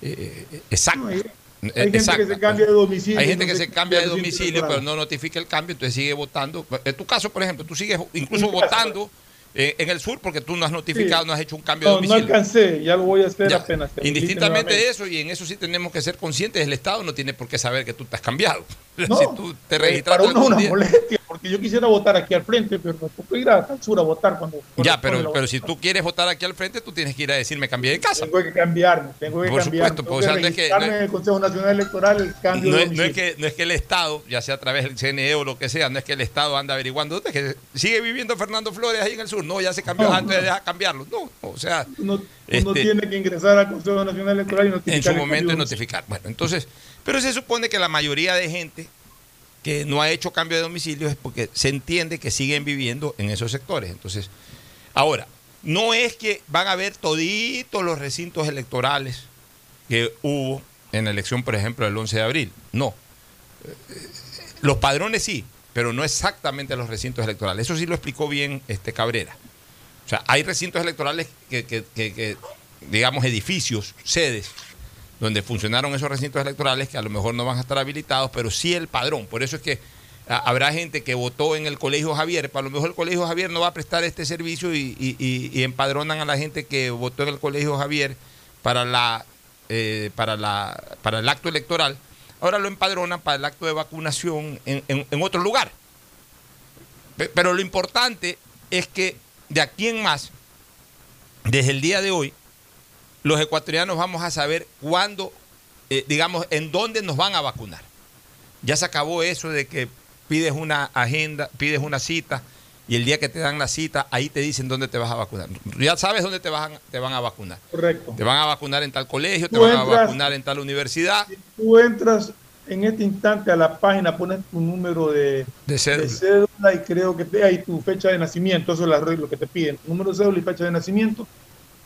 eh, exacta. hay Eh, gente exacta. que se cambia de domicilio Hay gente no que se cambia de domicilio, pero no notifica el cambio, entonces sigue votando. En tu caso, por ejemplo, tú sigues incluso votando eh, en el sur porque tú no has notificado, Sí. no has hecho un cambio de No, no domicilio. alcancé, ya lo voy a hacer Ya, apenas. Indistintamente de eso, y en eso sí tenemos que ser conscientes, el Estado no tiene por qué saber que tú te has cambiado. No, si tú te Eh, registraste Para uno una día- molestia, porque yo quisiera votar aquí al frente, pero me tocó ir a tal sur a votar cuando. Ya, pero, pero si tú quieres votar aquí al frente, tú tienes que ir a decir, me cambié de casa. Tengo que cambiarme, tengo que Por cambiar. supuesto, tengo pues, o sea, no es que- no en el Consejo Nacional Electoral el cambio No de es, no es que, no es que el Estado, ya sea a través del CNE o lo que sea, no es que el Estado anda averiguando, ¿dónde es que sigue viviendo Fernando Flores ahí en el sur? No, ya se cambió antes de no. dejar cambiarlo. No, o sea, Uno, uno este, tiene que ingresar al Consejo Nacional Electoral y notificar. en su momento de domicilio. notificar. Bueno, entonces, pero se supone que la mayoría de gente que no ha hecho cambio de domicilio es porque se entiende que siguen viviendo en esos sectores. Entonces, ahora, no es que van a ver toditos los recintos electorales que hubo en la elección, por ejemplo, del 11 de abril. No. Eh, Los padrones sí, pero no exactamente los recintos electorales. Eso sí lo explicó bien este Cabrera. O sea, hay recintos electorales que, que- digamos, edificios, sedes, donde funcionaron esos recintos electorales que a lo mejor no van a estar habilitados, pero sí el padrón. Por eso es que a- habrá gente que votó en el Colegio Javier, pero a lo mejor el Colegio Javier no va a prestar este servicio y, y- y- y empadronan a la gente que votó en el Colegio Javier para, la, eh, para, la, para el acto electoral. Ahora lo empadronan para el acto de vacunación en, otro lugar. Pe- Pero lo importante es que de aquí en más, desde el día de hoy, los ecuatorianos vamos a saber cuándo, eh, digamos, en dónde nos van a vacunar. Ya se acabó eso de que pides una agenda, pides una cita y el día que te dan la cita, ahí te dicen dónde te vas a vacunar. Ya sabes dónde te van, te van a vacunar. Correcto. Te van a vacunar en tal colegio, te van a vacunar en tal universidad. Tú entras en este instante a la página, pones tu número de, De cédula. cédula y creo que te, ahí tu fecha de nacimiento, eso es lo que te piden, tu número de cédula y fecha de nacimiento,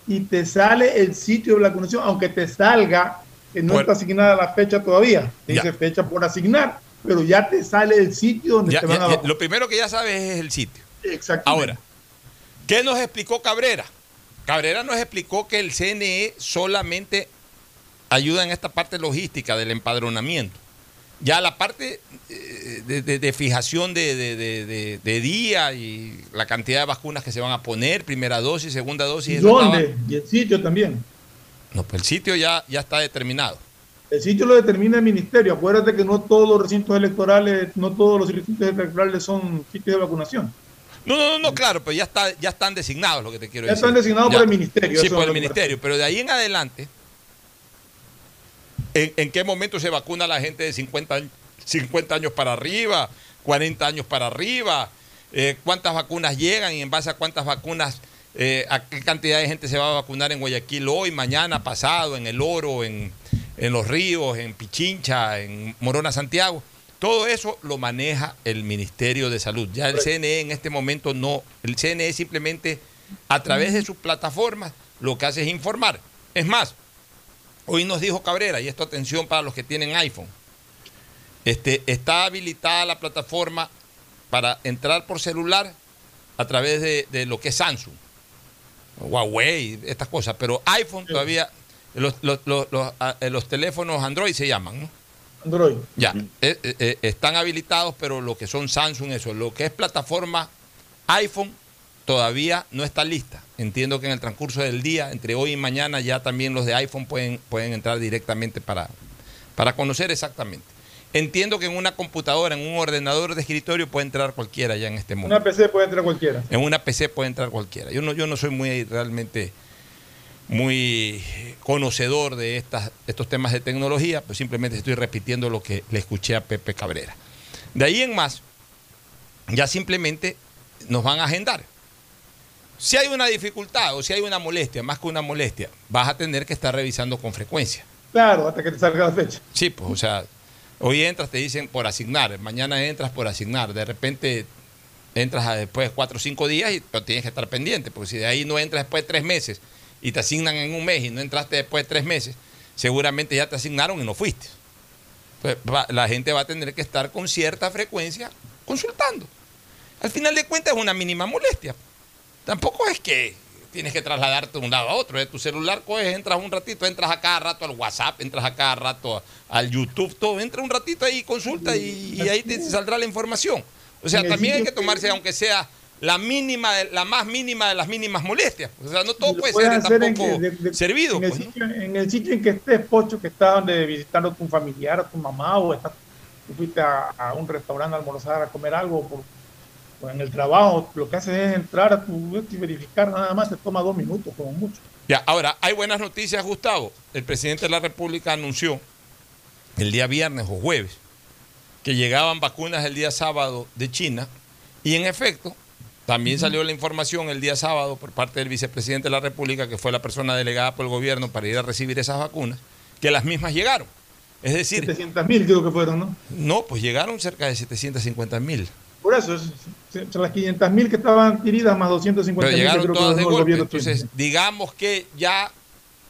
y te sale el sitio de vacunación, aunque te salga que no Bueno. está asignada la fecha todavía, te dice fecha por asignar, pero ya te sale el sitio donde Ya- te van ya- a vacunar. lo primero que ya sabes es el sitio. Exactamente. Ahora, ¿qué nos explicó Cabrera? Cabrera nos explicó que el CNE solamente ayuda en esta parte logística del empadronamiento. Ya la parte eh, de, de- de fijación de, día y la cantidad de vacunas que se van a poner, primera dosis, segunda dosis. ¿Y dónde? Y el sitio también. No, pues el sitio ya, ya está determinado. El sitio lo determina el ministerio. Acuérdate que no todos los recintos electorales, no todos los recintos electorales son sitios de vacunación. No, no, no, no, claro, pero ya, está, ya están designados, lo que te quiero Ya decir. están designados por el ministerio, Sí, por el ministerio, pero de ahí en adelante, ¿en, en qué momento se vacuna la gente de 50, años- 50 años para arriba, 40 años para arriba? Eh, ¿Cuántas vacunas llegan y en base a cuántas vacunas, eh, a qué cantidad de gente se va a vacunar en Guayaquil hoy, mañana, pasado, en El Oro, en, en Los Ríos, en Pichincha, en Morona, Santiago? Todo eso lo maneja el Ministerio de Salud. Ya el CNE en este momento no, el CNE simplemente a través de sus plataformas lo que hace es informar. Es más, hoy nos dijo Cabrera, y esto atención para los que tienen iPhone, este, está habilitada la plataforma para entrar por celular a través de, de lo que es Samsung, Huawei, estas cosas, pero iPhone todavía, los, los- los- los, ah, eh, los teléfonos Android se llaman, ¿no? Android. Ya, eh, eh, eh, están habilitados, pero lo que son Samsung, eso, lo que es plataforma iPhone, todavía no está lista. Entiendo que en el transcurso del día, entre hoy y mañana, ya también los de iPhone pueden, pueden entrar directamente para, para conocer exactamente. Entiendo que en una computadora, en un ordenador de escritorio puede entrar cualquiera ya en este mundo. Una PC puede entrar cualquiera. En una PC puede entrar cualquiera. Yo no, yo no soy muy realmente muy conocedor de estas, estos temas de tecnología, pues simplemente estoy repitiendo lo que le escuché a Pepe Cabrera. De ahí en más, ya simplemente nos van a agendar. Si hay una dificultad o si hay una molestia, más que una molestia, vas a tener que estar revisando con frecuencia. Claro, hasta que te salga la fecha. Sí, pues, o sea, hoy entras, te dicen por asignar, mañana entras por asignar, de repente entras a después de cuatro o cinco días y pero tienes que estar pendiente, porque si de ahí no entras después de tres meses y te asignan en un mes y no entraste después de tres meses, seguramente ya te asignaron y no fuiste. Entonces, va- la gente va a tener que estar con cierta frecuencia consultando. Al final de cuentas es una mínima molestia. Tampoco es que tienes que trasladarte de un lado a otro. De tu celular coges, entras un ratito, entras a cada rato al WhatsApp, entras a cada rato a- al YouTube, todo. Entra un ratito ahí, consulta y, y ahí te saldrá la información. O sea, también hay que tomarse, aunque sea la mínima, de- la más mínima de las mínimas molestias. O sea, no todo puede ser en tampoco que- de- de- servido. En el, pues, en el sitio en que estés, Pocho, que estás donde visitando a tu familiar, a tu mamá, o estás, fuiste a, a un restaurante a almorzar, a comer algo, por- o en el trabajo, lo que haces es entrar a tu y verificar, nada más te toma dos minutos, como mucho. Ya, ahora, hay buenas noticias, Gustavo. El presidente de la República anunció el día viernes o jueves que llegaban vacunas el día sábado de China y en efecto también salió la información el día sábado por parte del vicepresidente de la República, que fue la persona delegada por el gobierno para ir a recibir esas vacunas, que las mismas llegaron. Es decir, 700 mil creo que fueron, ¿no? no, pues llegaron cerca de 750 mil. Por eso, es- es- son las 500 mil que estaban adquiridas más 250 Pero mil llegaron que todas de golpe. Entonces, digamos que ya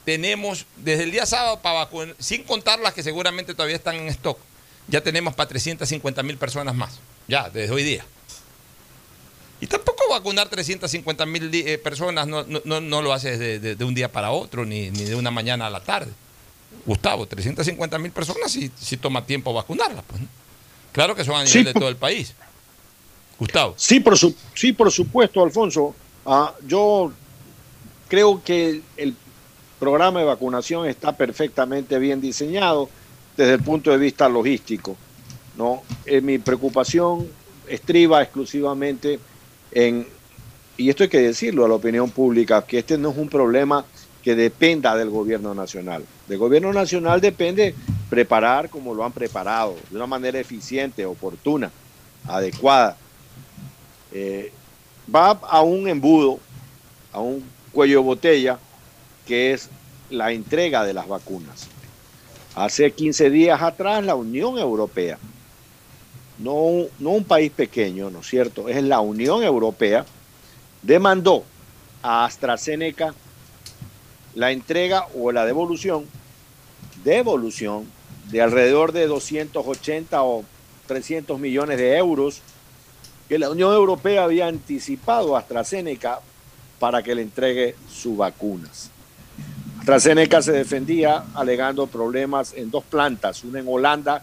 tenemos desde el día sábado para vacunar, sin contar las que seguramente todavía están en stock, ya tenemos para 350 mil personas más, ya desde hoy día. Y tampoco vacunar 350 mil eh, personas no, no- no- no lo haces de, de- de un día para otro, ni, ni de una mañana a la tarde. Gustavo, 350 mil personas sí, sí toma tiempo vacunarlas. Pues, ¿no? Claro que son a nivel Sí, de todo el país. Gustavo. Sí, por, su- sí, por supuesto, Alfonso. Ah, yo creo que el programa de vacunación está perfectamente bien diseñado desde el punto de vista logístico. ¿no? Eh, mi preocupación estriba exclusivamente y esto hay que decirlo a la opinión pública, que este no es un problema que dependa del gobierno nacional. Del gobierno nacional depende preparar como lo han preparado, de una manera eficiente, oportuna, adecuada. Eh, va a un embudo, a un cuello de botella, que es la entrega de las vacunas. Hace 15 días atrás la Unión Europea, no, no un país pequeño, ¿no es cierto? Es la Unión Europea, demandó a AstraZeneca la entrega o la devolución, devolución de alrededor de 280 o 300 millones de euros que la Unión Europea había anticipado a AstraZeneca para que le entregue sus vacunas. AstraZeneca se defendía alegando problemas en dos plantas, una en Holanda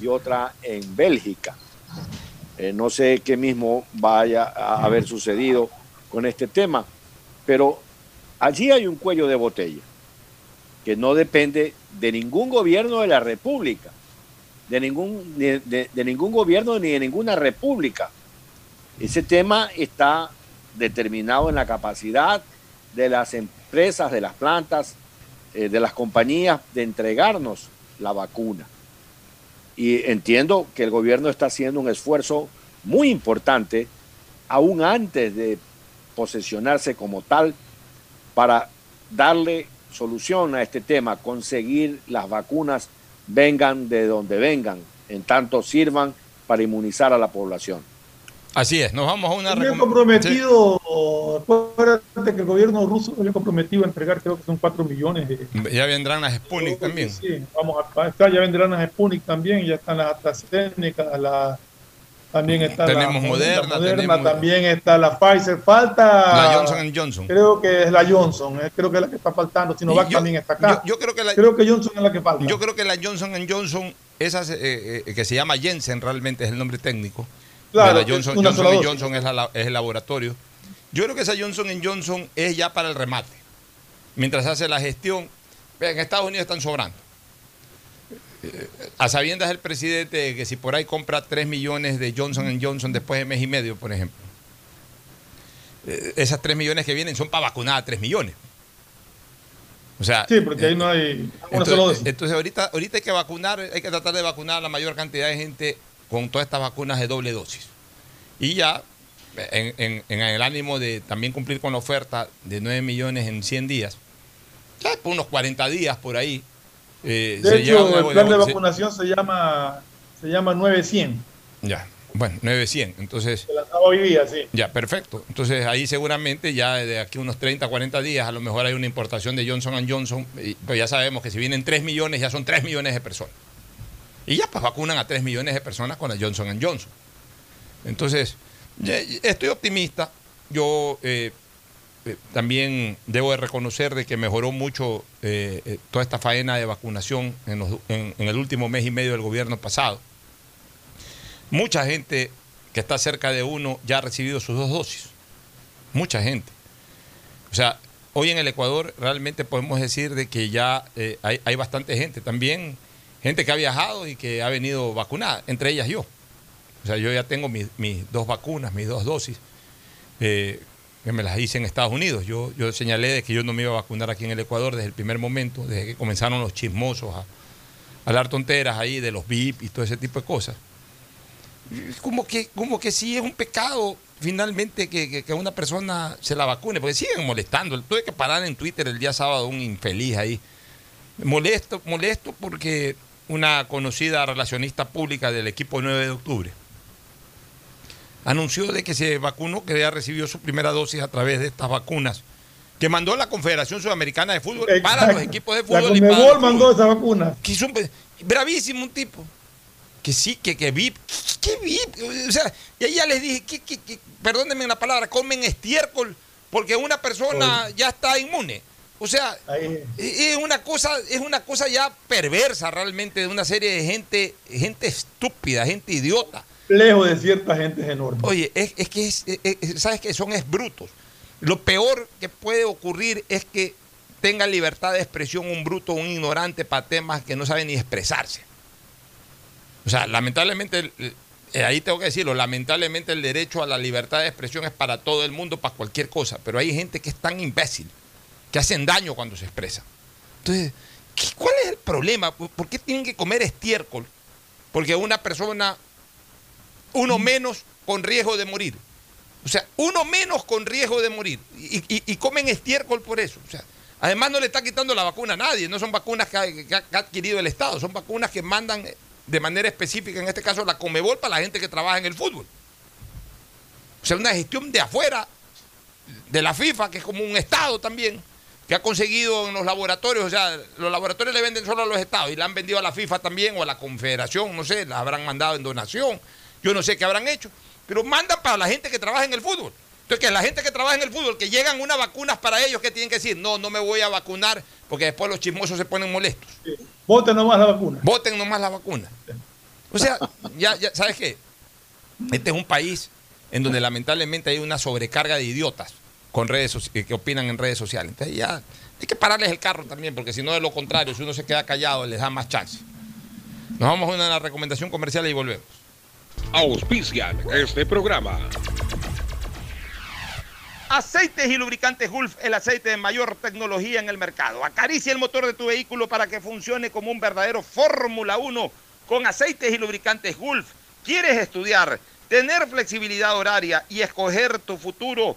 y otra en Bélgica. Eh, no sé qué mismo vaya a haber sucedido con este tema, pero allí hay un cuello de botella que no depende de ningún gobierno de la República, de ningún, de, ningún gobierno ni de ninguna república. Ese tema está determinado en la capacidad de las empresas, de las plantas, eh, de las compañías de entregarnos la vacuna. Y entiendo que el gobierno está haciendo un esfuerzo muy importante, aún antes de posesionarse como tal, para darle solución a este tema, conseguir las vacunas vengan de donde vengan, en tanto sirvan para inmunizar a la población. Así es, nos vamos a una Había recom- comprometido, acuérdate que el gobierno ruso había comprometido a entregar, creo que son 4 millones de. Sí, Ya vendrán las Sputnik también. Sí, vamos a, está, ya vendrán las Sputnik también, ya están las AstraZeneca, la, también está Tenemos la, Moderna, la Moderna, tenemos- también está la Pfizer, falta. La Johnson Johnson. Creo que es la Johnson, eh, creo que es la que está faltando. Sinovac yo- también está acá. yo- yo creo que la- creo que Johnson es la que falta. Yo creo que la Johnson Johnson, esas, eh, eh, que se llama Jensen realmente es el nombre técnico. Claro, la Johnson, Johnson dosis. Johnson es, la- la- es el laboratorio. Yo creo que esa Johnson Johnson es ya para el remate. Mientras hace la gestión, en Estados Unidos están sobrando. Eh, A sabiendas del presidente de que si por ahí compra 3 millones de Johnson Johnson después de mes y medio, por ejemplo, eh, esas 3 millones que vienen son para vacunar a 3 millones. O sea, Sí, porque ahí no hay entonces, entonces ahorita, ahorita hay que vacunar, hay que tratar de vacunar a la mayor cantidad de gente con todas estas vacunas de doble dosis. Y ya en, en- en el ánimo de también cumplir con la oferta de 9 millones en 100 días, ya por unos 40 días por ahí. eh, De se hecho, el plan de vacunación se llama, se llama 900. Ya, bueno, 900. Entonces, Se lanzaba hoy día, sí. ya, perfecto. Entonces ahí seguramente ya de aquí unos 30, 40 días a lo mejor hay una importación de Johnson Johnson, pero ya sabemos que si vienen 3 millones ya son 3 millones de personas. Y ya pues vacunan a 3 millones de personas con la Johnson Johnson. Entonces, estoy optimista. Yo eh, eh, también debo de reconocer de que mejoró mucho eh, eh, toda esta faena de vacunación en, los- en el último mes y medio del gobierno pasado. Mucha gente que está cerca de uno ya ha recibido sus dos dosis. Mucha gente. O sea, hoy en el Ecuador realmente podemos decir de que ya eh, hay, hay bastante gente. También gente que ha viajado y que ha venido vacunada, entre ellas yo. O sea, yo ya tengo mis, dos vacunas, mis dos dosis, eh, que me las hice en Estados Unidos. Yo, yo señalé de que yo no me iba a vacunar aquí en el Ecuador desde el primer momento, desde que comenzaron los chismosos a, hablar tonteras ahí de los VIP y todo ese tipo de cosas. Como que, como que sí es un pecado finalmente que, que una persona se la vacune, porque siguen molestando. Tuve que parar en Twitter el día sábado un infeliz ahí. Molesto, molesto porque una conocida relacionista pública del equipo 9 de octubre anunció de que se vacunó, que ya recibió su primera dosis a través de estas vacunas que mandó la Confederación Sudamericana de Fútbol para los equipos de La fútbol. y para mandó esa vacuna. Que es un bravísimo un tipo. Que sí, que, que VIP. ¿Qué VIP? O sea, y ahí ya les dije, que, que, que- perdónenme la palabra, comen estiércol porque una persona ya está inmune. O sea, es una cosa, es una cosa ya perversa realmente de una serie de gente, gente estúpida, gente idiota. Lejos de cierta gente es enorme. Oye, es, es que es, es- es- sabes que son es brutos. Lo peor que puede ocurrir es que tenga libertad de expresión un bruto, un ignorante para temas que no sabe ni expresarse. O sea, lamentablemente, eh, ahí tengo que decirlo, lamentablemente el derecho a la libertad de expresión es para todo el mundo, para cualquier cosa, pero hay gente que es tan imbécil, que hacen daño cuando se expresa. Entonces, ¿qué- ¿cuál es el problema? ¿Por qué tienen que comer estiércol? Porque una persona, uno menos con riesgo de morir. O sea, uno menos con riesgo de morir. Y, y- y comen estiércol por eso. O sea, además no le está quitando la vacuna a nadie. No son vacunas que ha, que ha- que ha adquirido el Estado. Son vacunas que mandan de manera específica, en este caso la Comebol, para la gente que trabaja en el fútbol. O sea, una gestión de afuera, de la FIFA, que es como un Estado también, que ha conseguido en los laboratorios, o sea, los laboratorios le venden solo a los Estados y la han vendido a la FIFA también o a la Confederación, no sé, la habrán mandado en donación, yo no sé qué habrán hecho, pero mandan para la gente que trabaja en el fútbol. Entonces, que la gente que trabaja en el fútbol, que llegan unas vacunas para ellos, que tienen que decir, no, no me voy a vacunar, porque después los chismosos se ponen molestos. Voten nomás la vacuna. Voten nomás la vacuna. O sea, ya, ya, ¿sabes qué? Este es un país en donde lamentablemente hay una sobrecarga de idiotas con redes soci- que opinan en redes sociales. Entonces ya hay que pararles el carro también, porque si no de lo contrario, si uno se queda callado, les da más chance. Nos vamos a una recomendación comercial y volvemos. Auspician este programa. Aceites y lubricantes Gulf, el aceite de mayor tecnología en el mercado. Acaricia el motor de tu vehículo para que funcione como un verdadero Fórmula 1 con aceites y lubricantes Gulf. ¿Quieres estudiar, tener flexibilidad horaria y escoger tu futuro?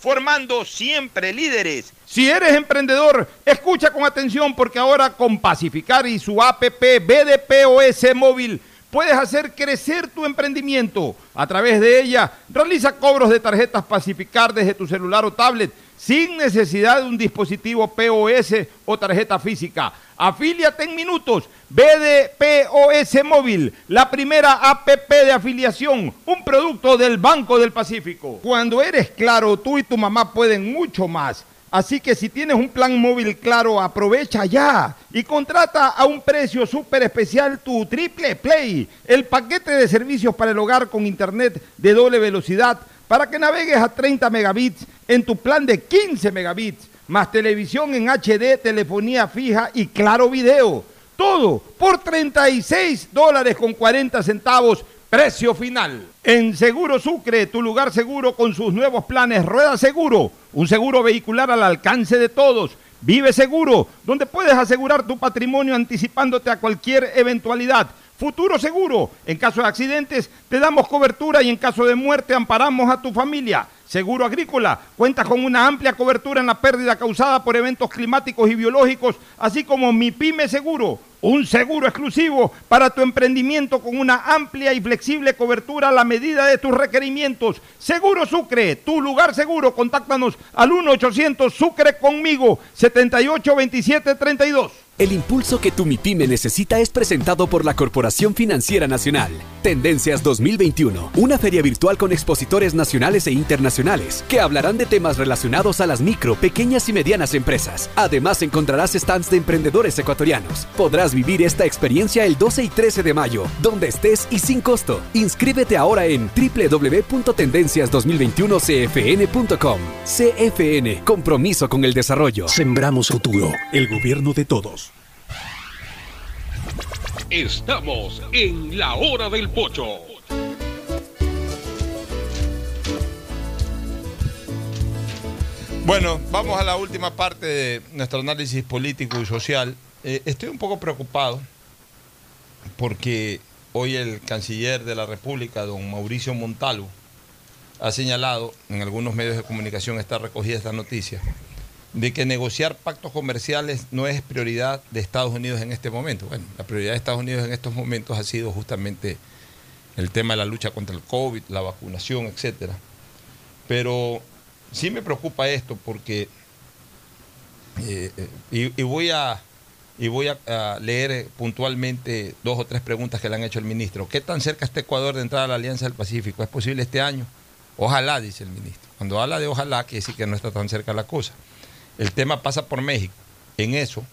formando siempre líderes. Si eres emprendedor, escucha con atención porque ahora con Pacificar y su APP BDPOS móvil puedes hacer crecer tu emprendimiento. A través de ella, realiza cobros de tarjetas Pacificar desde tu celular o tablet sin necesidad de un dispositivo POS o tarjeta física. Afíliate en minutos. BDPOS Móvil, la primera APP de afiliación, un producto del Banco del Pacífico. Cuando eres claro, tú y tu mamá pueden mucho más. Así que si tienes un plan móvil claro, aprovecha ya y contrata a un precio súper especial tu Triple Play, el paquete de servicios para el hogar con internet de doble velocidad para que navegues a 30 megabits en tu plan de 15 megabits, más televisión en HD, telefonía fija y claro video. Todo por 36 dólares con 40 centavos, precio final. En Seguro Sucre, tu lugar seguro con sus nuevos planes Rueda Seguro, un seguro vehicular al alcance de todos. Vive Seguro, donde puedes asegurar tu patrimonio anticipándote a cualquier eventualidad. Futuro Seguro, en caso de accidentes te damos cobertura y en caso de muerte amparamos a tu familia. Seguro Agrícola cuenta con una amplia cobertura en la pérdida causada por eventos climáticos y biológicos, así como Mi Pyme Seguro, un seguro exclusivo para tu emprendimiento con una amplia y flexible cobertura a la medida de tus requerimientos. Seguro Sucre, tu lugar seguro. Contáctanos al 1-800 Sucre conmigo, 782732. El impulso que tu MIPYME necesita es presentado por la Corporación Financiera Nacional. Tendencias 2021, una feria virtual con expositores nacionales e internacionales que hablarán de temas relacionados a las micro, pequeñas y medianas empresas. Además encontrarás stands de emprendedores ecuatorianos. Podrás vivir esta experiencia el 12 y 13 de mayo, donde estés y sin costo. Inscríbete ahora en www.tendencias2021cfn.com. CFN, compromiso con el desarrollo. Sembramos futuro, el gobierno de todos. Estamos en la hora del pocho. Bueno, vamos a la última parte de nuestro análisis político y social. Eh, estoy un poco preocupado porque hoy el canciller de la República, don Mauricio Montalvo, ha señalado, en algunos medios de comunicación está recogida esta noticia, de que negociar pactos comerciales no es prioridad de Estados Unidos en este momento. Bueno, la prioridad de Estados Unidos en estos momentos ha sido justamente el tema de la lucha contra el COVID, la vacunación, etcétera. Pero sí me preocupa esto porque eh, eh, y, voy a y voy a leer eh, puntualmente dos o tres preguntas que le han hecho el ministro. ¿Qué tan cerca está Ecuador de entrar a la Alianza del Pacífico? ¿Es posible este año? Ojalá, dice el ministro. Cuando habla de ojalá, quiere decir que no está tan cerca la cosa. El tema pasa por México. En eso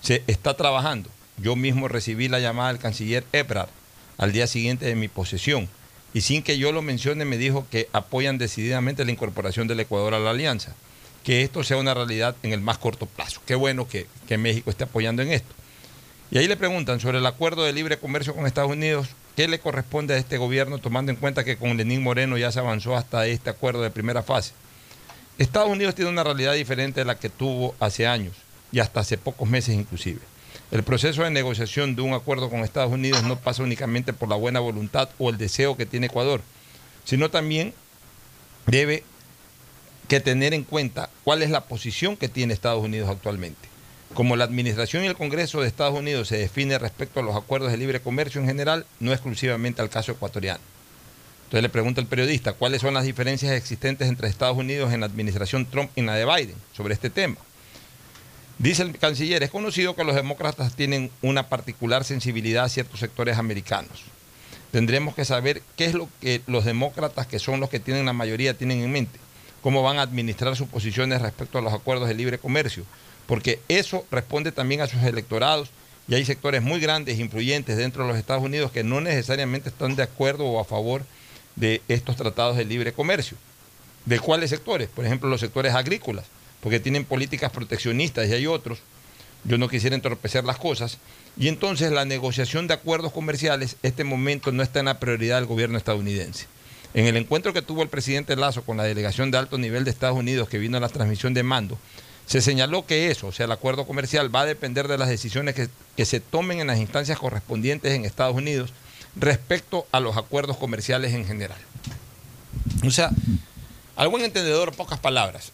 se está trabajando. Yo mismo recibí la llamada del canciller Ebrard al día siguiente de mi posesión. Y sin que yo lo mencione, me dijo que apoyan decididamente la incorporación del Ecuador a la alianza. Que esto sea una realidad en el más corto plazo. Qué bueno que, México esté apoyando en esto. Y ahí le preguntan sobre el acuerdo de libre comercio con Estados Unidos, ¿qué le corresponde a este gobierno tomando en cuenta que con Lenín Moreno ya se avanzó hasta este acuerdo de primera fase? Estados Unidos tiene una realidad diferente de la que tuvo hace años y hasta hace pocos meses inclusive. El proceso de negociación de un acuerdo con Estados Unidos no pasa únicamente por la buena voluntad o el deseo que tiene Ecuador, sino también debe que tener en cuenta cuál es la posición que tiene Estados Unidos actualmente. Como la Administración y el Congreso de Estados Unidos se define respecto a los acuerdos de libre comercio en general, no exclusivamente al caso ecuatoriano. Entonces le pregunta el periodista cuáles son las diferencias existentes entre Estados Unidos en la administración Trump y la de Biden sobre este tema. Dice el canciller, es conocido que los demócratas tienen una particular sensibilidad a ciertos sectores americanos. Tendremos que saber qué es lo que los demócratas, que son los que tienen la mayoría, tienen en mente. Cómo van a administrar sus posiciones respecto a los acuerdos de libre comercio. Porque eso responde también a sus electorados y hay sectores muy grandes, influyentes dentro de los Estados Unidos que no necesariamente están de acuerdo o a favor de estos tratados de libre comercio. ¿De cuáles sectores? Por ejemplo, los sectores agrícolas, porque tienen políticas proteccionistas y hay otros. Yo no quisiera entorpecer las cosas. Y entonces la negociación de acuerdos comerciales, este momento no está en la prioridad del gobierno estadounidense. En el encuentro que tuvo el presidente Lazo con la delegación de alto nivel de Estados Unidos que vino a la transmisión de mando, se señaló que eso, o sea, el acuerdo comercial, va a depender de las decisiones que, que se tomen en las instancias correspondientes en Estados Unidos respecto a los acuerdos comerciales en general. O sea, al buen entendedor, pocas palabras.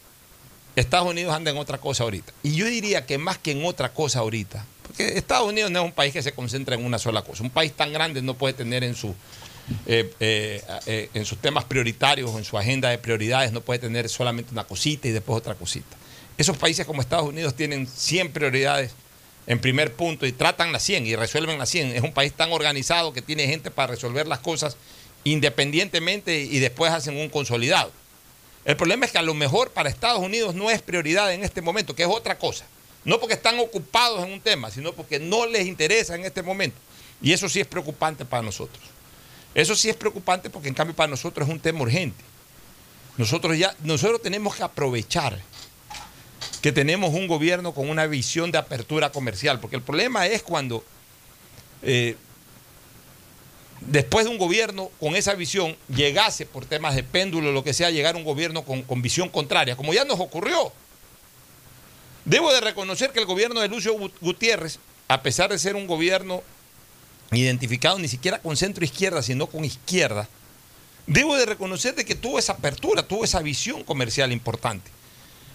Estados Unidos anda en otra cosa ahorita. Y yo diría que más que en otra cosa ahorita, porque Estados Unidos no es un país que se concentra en una sola cosa. Un país tan grande no puede tener en, su, eh, eh, eh, en sus temas prioritarios o en su agenda de prioridades, no puede tener solamente una cosita y después otra cosita. Esos países como Estados Unidos tienen 100 prioridades en primer punto y tratan las 100 y resuelven las 100. Es un país tan organizado que tiene gente para resolver las cosas independientemente y después hacen un consolidado. El problema es que a lo mejor para Estados Unidos no es prioridad en este momento, que es otra cosa. No porque están ocupados en un tema, sino porque no les interesa en este momento. Y eso sí es preocupante para nosotros. Eso sí es preocupante porque en cambio para nosotros es un tema urgente. Nosotros ya, nosotros tenemos que aprovechar que tenemos un gobierno con una visión de apertura comercial, porque el problema es cuando eh, después de un gobierno con esa visión llegase por temas de péndulo, lo que sea, llegar un gobierno con, con visión contraria, como ya nos ocurrió. Debo de reconocer que el gobierno de Lucio Gutiérrez, a pesar de ser un gobierno identificado ni siquiera con centro izquierda, sino con izquierda, debo de reconocer de que tuvo esa apertura, tuvo esa visión comercial importante.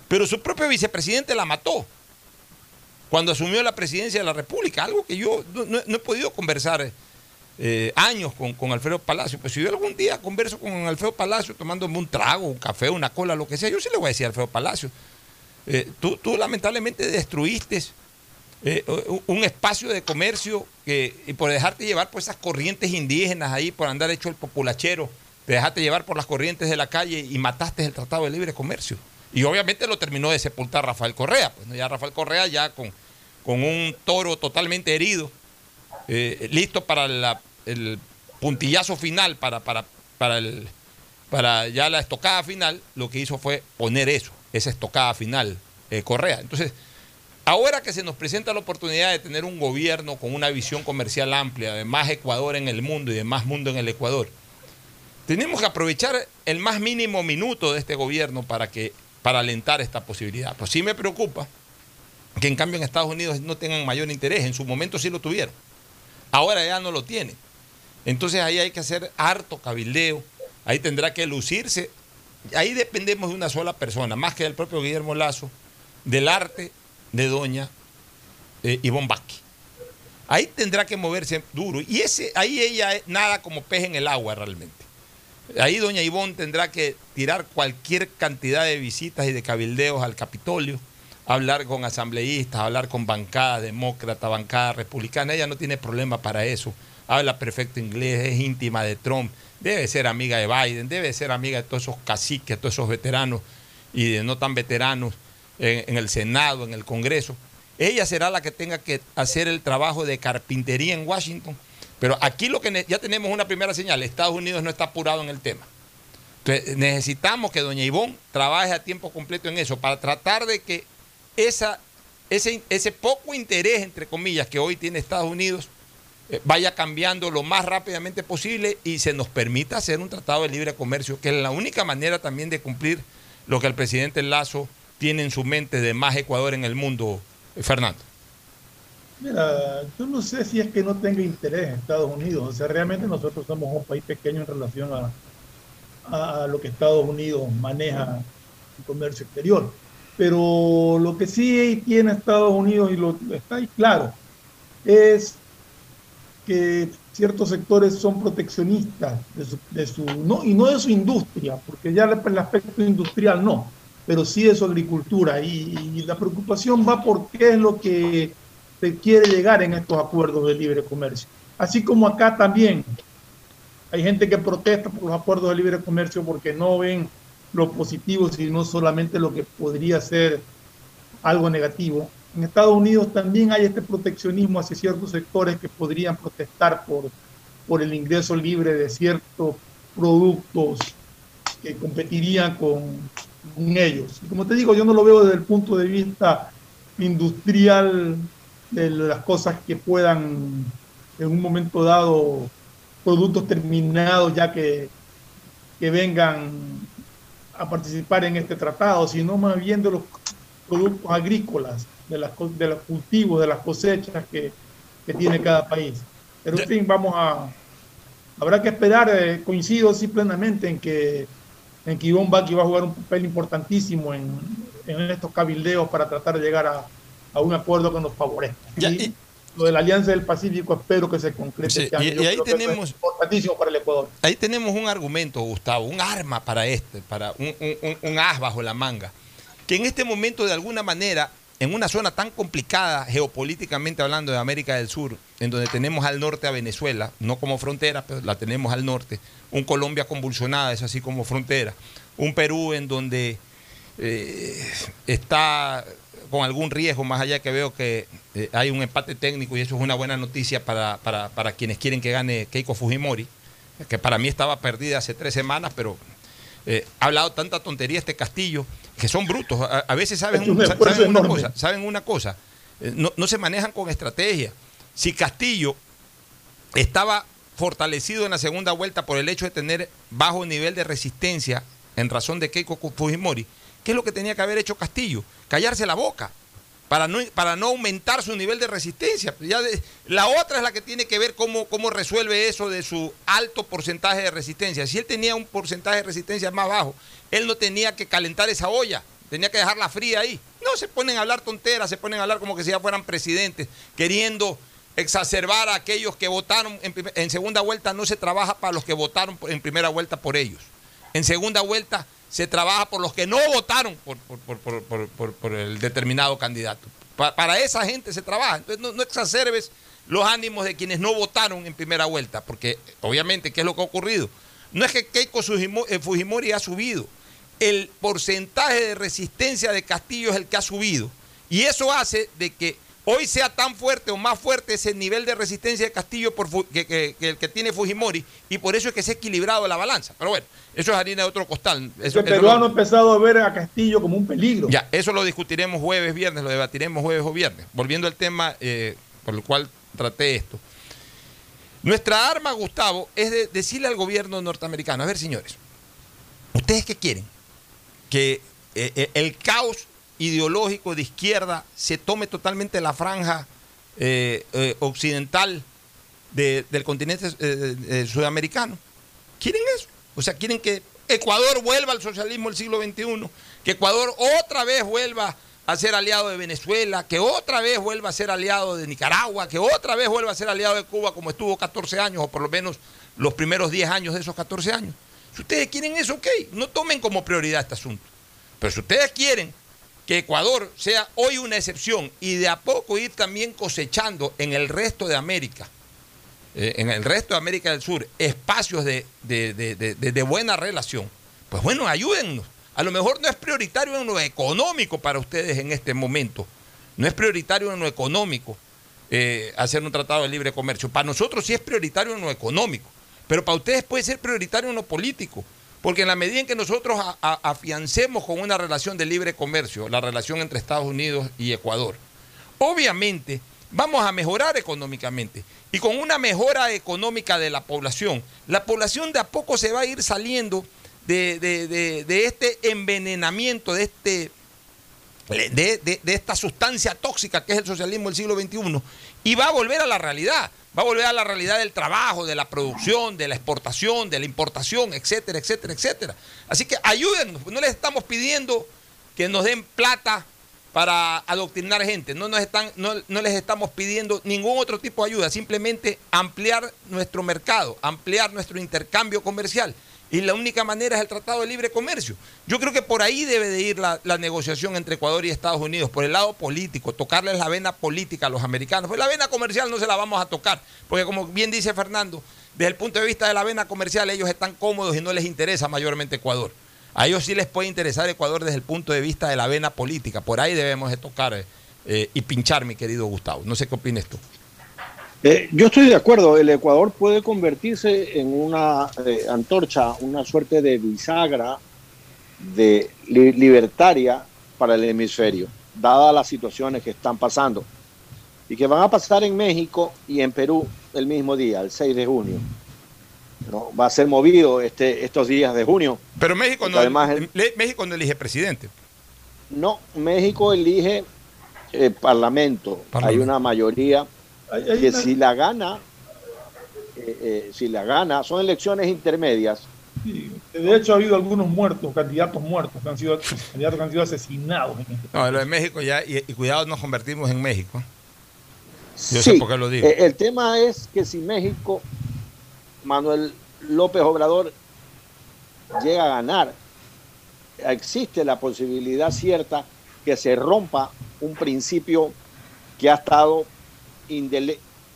Pero su propio vicepresidente la mató cuando asumió la presidencia de la República, algo que yo no, he podido conversar eh, años con, con, Alfredo Palacio. Pues si yo algún día converso con Alfredo Palacio tomándome un trago, un café, una cola, lo que sea, yo sí le voy a decir a Alfredo Palacio, eh, tú, tú, lamentablemente destruiste eh, un espacio de comercio que, y por dejarte llevar por esas corrientes indígenas ahí, por andar hecho el populachero, te dejaste llevar por las corrientes de la calle y mataste el Tratado de Libre Comercio. Y obviamente lo terminó de sepultar Rafael Correa. Pues ya Rafael Correa ya con, con un toro totalmente herido, eh, listo para el puntillazo final, para, para, para, el, para ya la estocada final, lo que hizo fue poner eso, esa estocada final, eh, Correa. Entonces, ahora que se nos presenta la oportunidad de tener un gobierno con una visión comercial amplia, de más Ecuador en el mundo y de más mundo en el Ecuador, tenemos que aprovechar el más mínimo minuto de este gobierno para que para alentar esta posibilidad. Pues sí me preocupa que en cambio en Estados Unidos no tengan mayor interés. En su momento sí lo tuvieron. Ahora ya no lo tienen. Entonces ahí hay que hacer harto cabildeo. Ahí tendrá que lucirse. Ahí dependemos de una sola persona, más que del propio Guillermo Lazo, del arte de doña eh, Ivonne Vázquez. Ahí tendrá que moverse duro. Y ese, ahí ella nada como pez en el agua realmente. Ahí doña Ivonne tendrá que tirar cualquier cantidad de visitas y de cabildeos al Capitolio, hablar con asambleístas, hablar con bancada demócrata, bancada republicana. Ella no tiene problema para eso. Habla perfecto inglés, es íntima de Trump, debe ser amiga de Biden, debe ser amiga de todos esos caciques, todos esos veteranos y de no tan veteranos en, en el Senado, en el Congreso. Ella será la que tenga que hacer el trabajo de carpintería en Washington pero aquí lo que ya tenemos una primera señal, Estados Unidos no está apurado en el tema. Entonces, necesitamos que doña Ivonne trabaje a tiempo completo en eso para tratar de que esa, ese, ese poco interés, entre comillas, que hoy tiene Estados Unidos, eh, vaya cambiando lo más rápidamente posible y se nos permita hacer un tratado de libre comercio, que es la única manera también de cumplir lo que el presidente Lazo tiene en su mente de más Ecuador en el mundo, eh, Fernando. Mira, yo no sé si es que no tenga interés en Estados Unidos. O sea, realmente nosotros somos un país pequeño en relación a, a lo que Estados Unidos maneja en comercio exterior. Pero lo que sí tiene Estados Unidos, y lo está ahí claro, es que ciertos sectores son proteccionistas de su, no, y no de su industria, porque ya el aspecto industrial no, pero sí de su agricultura. Y, y la preocupación va por qué es lo que quiere llegar en estos acuerdos de libre comercio. Así como acá también hay gente que protesta por los acuerdos de libre comercio porque no ven lo positivo, sino solamente lo que podría ser algo negativo. En Estados Unidos también hay este proteccionismo hacia ciertos sectores que podrían protestar por, por el ingreso libre de ciertos productos que competirían con, con ellos. Y como te digo, yo no lo veo desde el punto de vista industrial de las cosas que puedan en un momento dado productos terminados ya que, que vengan a participar en este tratado, sino más bien de los productos agrícolas, de, las, de los cultivos, de las cosechas que, que tiene cada país. Pero en fin, vamos a... Habrá que esperar, eh, coincido sí plenamente en que, en que Ivonne Baki va a jugar un papel importantísimo en, en estos cabildeos para tratar de llegar a, a un acuerdo que nos favorezca. y, lo de la Alianza del Pacífico espero que se concrete. Este y, ahí tenemos importantísimo para el Ecuador. Ahí tenemos un argumento, Gustavo, un arma para este, para un, un, un as bajo la manga, que en este momento de alguna manera en una zona tan complicada geopolíticamente hablando de América del Sur, en donde tenemos al norte a Venezuela, no como frontera, pero la tenemos al norte, un Colombia convulsionada, es así como frontera, un Perú en donde eh, está con algún riesgo, más allá que veo que eh, hay un empate técnico y eso es una buena noticia para, quienes quieren que gane Keiko Fujimori, que para mí estaba perdida hace tres semanas, pero Eh, ha hablado tanta tontería este Castillo, que son brutos. A, a veces saben, un saben una cosa, saben una cosa. eh, no, no se manejan con estrategia. Si Castillo estaba fortalecido en la segunda vuelta por el hecho de tener bajo nivel de resistencia en razón de Keiko Fujimori, ¿qué es lo que tenía que haber hecho Castillo? Callarse la boca para no, aumentar su nivel de resistencia. La otra es la que tiene que ver cómo, resuelve eso de su alto porcentaje de resistencia. Si él tenía un porcentaje de resistencia más bajo, él no tenía que calentar esa olla, tenía que dejarla fría ahí. No se ponen a hablar tonteras, se ponen a hablar como que si ya fueran presidentes, queriendo exacerbar a aquellos que votaron en, segunda vuelta. No se trabaja para los que votaron en primera vuelta por ellos. En segunda vuelta se trabaja por los que no votaron por, por- por- por- el determinado candidato. Pa- para esa gente se trabaja. Entonces no, no exacerbes los ánimos de quienes no votaron en primera vuelta, porque obviamente, ¿qué es lo que ha ocurrido? No es que Keiko eh, Fujimori ha subido, el porcentaje de resistencia de Castillo es el que ha subido. Y eso hace de que hoy sea tan fuerte o más fuerte ese nivel de resistencia de Castillo por que, que- que el que tiene Fujimori, y por eso es que se ha equilibrado la balanza. Pero bueno, eso es harina de otro costal. Eso, el peruano lo- ha empezado a ver a Castillo como un peligro. ya, eso lo discutiremos jueves, viernes, lo debatiremos jueves o viernes. Volviendo al tema eh, por el cual traté esto. Nuestra arma, Gustavo, es de decirle al gobierno norteamericano, a ver señores, ¿ustedes qué quieren? Que eh, eh, el caos ideológico de izquierda se tome totalmente la franja eh, eh, occidental de- del continente eh, sudamericano. ¿Quieren eso? O sea, quieren que Ecuador vuelva al socialismo del siglo XXI, que Ecuador otra vez vuelva a ser aliado de Venezuela, que otra vez vuelva a ser aliado de Nicaragua, que otra vez vuelva a ser aliado de Cuba como estuvo 14 años, o por lo menos los primeros 10 años de esos 14 años. Si ustedes quieren eso, ok, no tomen como prioridad este asunto. Pero si ustedes quieren que Ecuador sea hoy una excepción y de a poco ir también cosechando en el resto de América, eh, en el resto de América del Sur, espacios de, de- de- de- buena relación, pues bueno, ayúdennos. A lo mejor no es prioritario en lo económico para ustedes en este momento. No es prioritario en lo económico eh, hacer un tratado de libre comercio. Para nosotros sí es prioritario en lo económico. Pero para ustedes puede ser prioritario en lo político. Porque en la medida en que nosotros afiancemos con una relación de libre comercio, la relación entre Estados Unidos y Ecuador, obviamente vamos a mejorar económicamente. Y con una mejora económica de la población, la población de a poco se va a ir saliendo de este envenenamiento, de, este, de, de- de esta sustancia tóxica que es el socialismo del siglo XXI, y va a volver a la realidad. Va a volver a la realidad del trabajo, de la producción, de la exportación, de la importación, etcétera, etcétera, etcétera. Así que ayúdennos, no les estamos pidiendo que nos den plata para adoctrinar gente. No, nos están, no, no les estamos pidiendo ningún otro tipo de ayuda, simplemente ampliar nuestro mercado, ampliar nuestro intercambio comercial. Y la única manera es el Tratado de Libre Comercio. Yo creo que por ahí debe de ir la, negociación entre Ecuador y Estados Unidos, por el lado político, tocarles la vena política a los americanos. Pues la vena comercial no se la vamos a tocar, porque como bien dice Fernando, desde el punto de vista de la vena comercial ellos están cómodos y no les interesa mayormente Ecuador. A ellos sí les puede interesar Ecuador desde el punto de vista de la vena política. Por ahí debemos de tocar eh, eh, y pinchar, mi querido Gustavo. No sé qué opinas tú. Eh, yo estoy de acuerdo, el Ecuador puede convertirse en una eh, antorcha, una suerte de bisagra de li- libertaria para el hemisferio, dadas las situaciones que están pasando y que van a pasar en México y en Perú el mismo día, el 6 de junio. ¿no? Va a ser movido este, estos días de junio. Pero México no, además el- México no elige presidente. no, México elige eh, parlamento. Hay una mayoría Hay- hay que una- si la gana, eh, eh, si la gana, son elecciones intermedias. Sí, de hecho, ha habido algunos muertos, candidatos muertos, que han sido, candidatos que han sido asesinados. En este No, lo de México ya, y, y cuidado, nos convertimos en México. Yo Sí, sé por qué lo digo. eh, el tema es que si México, Manuel López Obrador llega a ganar, existe la posibilidad cierta que se rompa un principio que ha estado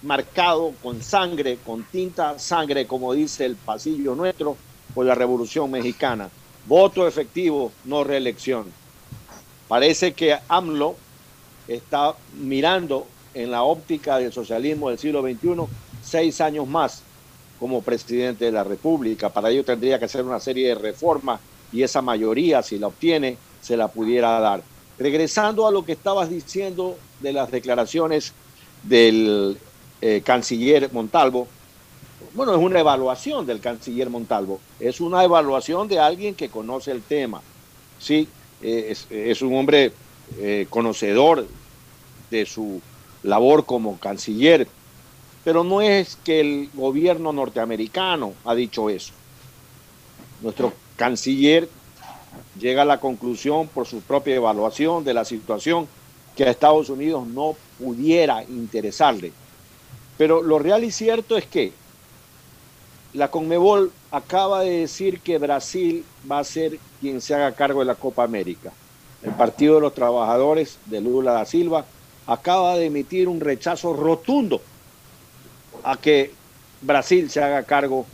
marcado con sangre, con tinta sangre, como dice el pasillo nuestro, por la Revolución Mexicana. Voto efectivo, no reelección. Parece que AMLO está mirando en la óptica del socialismo del siglo XXI seis años más como presidente de la República. Para ello tendría que hacer una serie de reformas y esa mayoría, si la obtiene, se la pudiera dar. Regresando a lo que estabas diciendo de las declaraciones del eh, canciller Montalvo, bueno, es una evaluación del canciller Montalvo, es una evaluación de alguien que conoce el tema, ¿sí? Eh, es, un hombre eh, conocedor de su labor como canciller, pero no es que el gobierno norteamericano ha dicho eso. Nuestro canciller llega a la conclusión por su propia evaluación de la situación que a Estados Unidos no pudiera interesarle. Pero lo real y cierto es que la Conmebol acaba de decir que Brasil va a ser quien se haga cargo de la Copa América. El Partido de los Trabajadores de Lula da Silva acaba de emitir un rechazo rotundo a que Brasil se haga cargo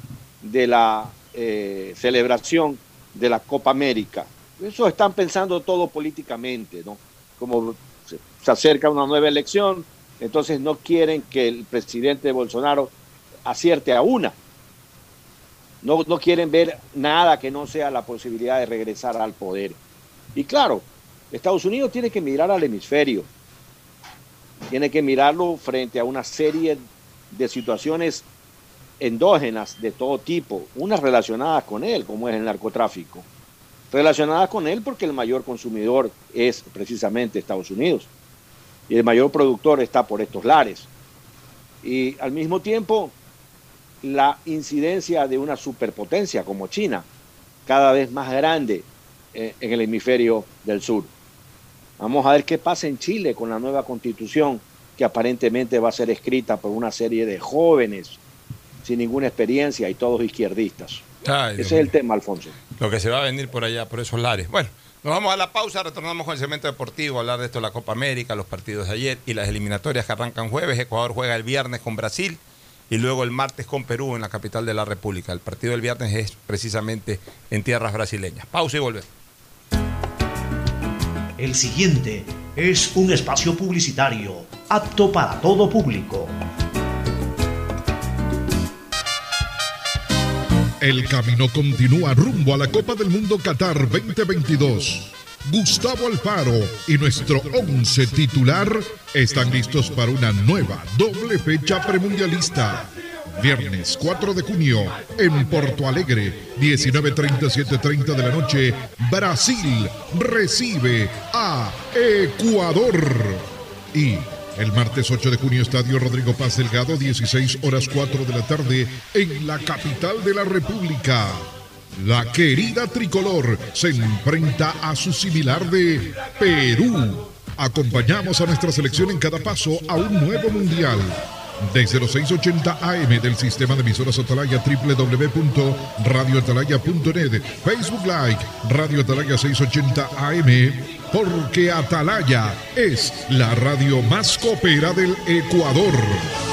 de la eh, celebración de la Copa América. Eso están pensando todo políticamente, ¿no? Como se, acerca una nueva elección, entonces no quieren que el presidente Bolsonaro acierte a una. No, no quieren ver nada que no sea la posibilidad de regresar al poder. Y claro, Estados Unidos tiene que mirar al hemisferio, tiene que mirarlo frente a una serie de situaciones endógenas de todo tipo, unas relacionadas con él, como es el narcotráfico, relacionadas con él porque el mayor consumidor es precisamente Estados Unidos y el mayor productor está por estos lares. Y al mismo tiempo, la incidencia de una superpotencia como China, cada vez más grande eh, en el hemisferio del sur. Vamos a ver qué pasa en Chile con la nueva constitución que aparentemente va a ser escrita por una serie de jóvenes sin ninguna experiencia y todos izquierdistas. Ese es el tema, Alfonso. Lo que se va a venir por allá, por esos lares. Bueno, nos vamos a la pausa, retornamos con el segmento deportivo, hablar de esto de la Copa América, los partidos de ayer y las eliminatorias que arrancan jueves. Ecuador juega el viernes con Brasil y luego el martes con Perú en la capital de la República. El partido del viernes es precisamente en tierras brasileñas. Pausa y volvemos. El siguiente es un espacio publicitario apto para todo público. El camino continúa rumbo a la Copa del Mundo Qatar 2022. Gustavo Alfaro y nuestro once titular están listos para una nueva doble fecha premundialista. Viernes 4 de junio en Porto Alegre, 19.37.30 de la noche, Brasil recibe a Ecuador. Y el martes 8 de junio, Estadio Rodrigo Paz Delgado, 16 horas 4 de la tarde, en la capital de la República. La querida tricolor se enfrenta a su similar de Perú. Acompañamos a nuestra selección en cada paso a un nuevo mundial. Desde los 680 AM del sistema de emisoras Atalaya www.radioatalaya.net Facebook Live Radio Atalaya 680 AM porque Atalaya es la radio más copera del Ecuador.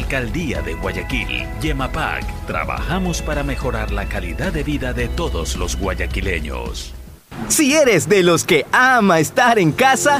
Alcaldía de Guayaquil, Yemapac, trabajamos para mejorar la calidad de vida de todos los guayaquileños. Si eres de los que ama estar en casa,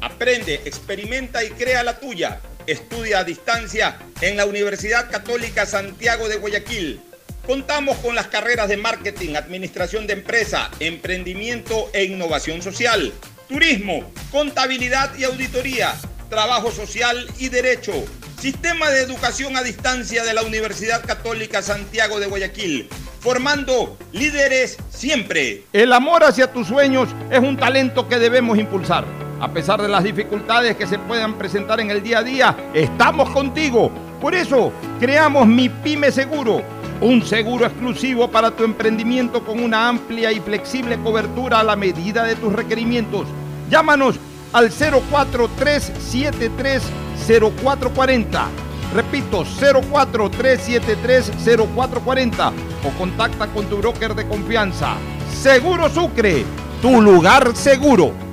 Aprende, experimenta y crea la tuya. Estudia a distancia en la Universidad Católica Santiago de Guayaquil. Contamos con las carreras de marketing, administración de empresa, emprendimiento e innovación social, turismo, contabilidad y auditoría, trabajo social y derecho. Sistema de educación a distancia de la Universidad Católica Santiago de Guayaquil formando líderes siempre. El amor hacia tus sueños es un talento que debemos impulsar. A pesar de las dificultades que se puedan presentar en el día a día, estamos contigo. Por eso, creamos Mi Pyme Seguro, un seguro exclusivo para tu emprendimiento con una amplia y flexible cobertura a la medida de tus requerimientos. Llámanos al 043730440. Repito, 043730440 o contacta con tu broker de confianza. Seguro Sucre, tu lugar seguro.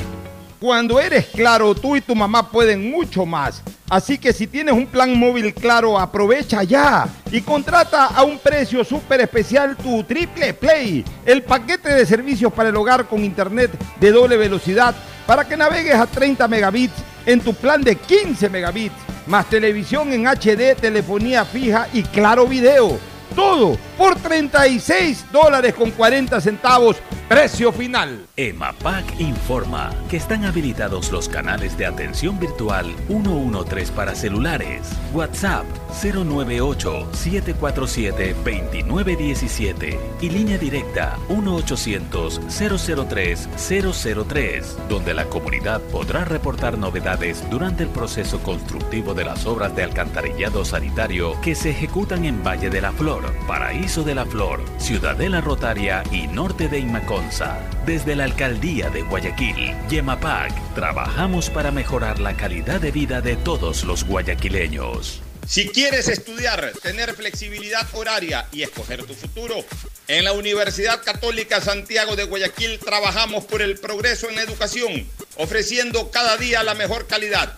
Cuando eres claro, tú y tu mamá pueden mucho más. Así que si tienes un plan móvil claro, aprovecha ya y contrata a un precio súper especial tu Triple Play, el paquete de servicios para el hogar con internet de doble velocidad para que navegues a 30 megabits en tu plan de 15 megabits, más televisión en HD, telefonía fija y claro video. Todo por 36 dólares con 40 centavos, precio final. EMAPAC informa que están habilitados los canales de atención virtual 113 para celulares, WhatsApp 098-747-2917 y línea directa 1-800-003-003, donde la comunidad podrá reportar novedades durante el proceso constructivo de las obras de alcantarillado sanitario que se ejecutan en Valle de la Flor, Paraíso de la Flor, Ciudadela Rotaria y Norte de Inmaconza. Desde la Alcaldía de Guayaquil, Yemapac, trabajamos para mejorar la calidad de vida de todos los guayaquileños. Si quieres estudiar, tener flexibilidad horaria y escoger tu futuro, en la Universidad Católica Santiago de Guayaquil trabajamos por el progreso en la educación, ofreciendo cada día la mejor calidad.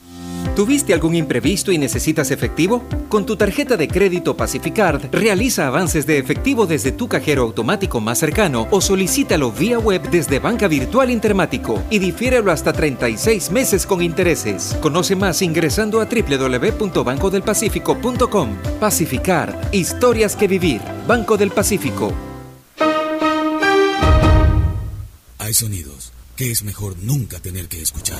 ¿Tuviste algún imprevisto y necesitas efectivo? Con tu tarjeta de crédito Pacificard, realiza avances de efectivo desde tu cajero automático más cercano o solicítalo vía web desde Banca Virtual Intermático y difiérelo hasta 36 meses con intereses. Conoce más ingresando a www.bancodelpacifico.com. Pacificard, historias que vivir. Banco del Pacífico. Hay sonidos que es mejor nunca tener que escuchar.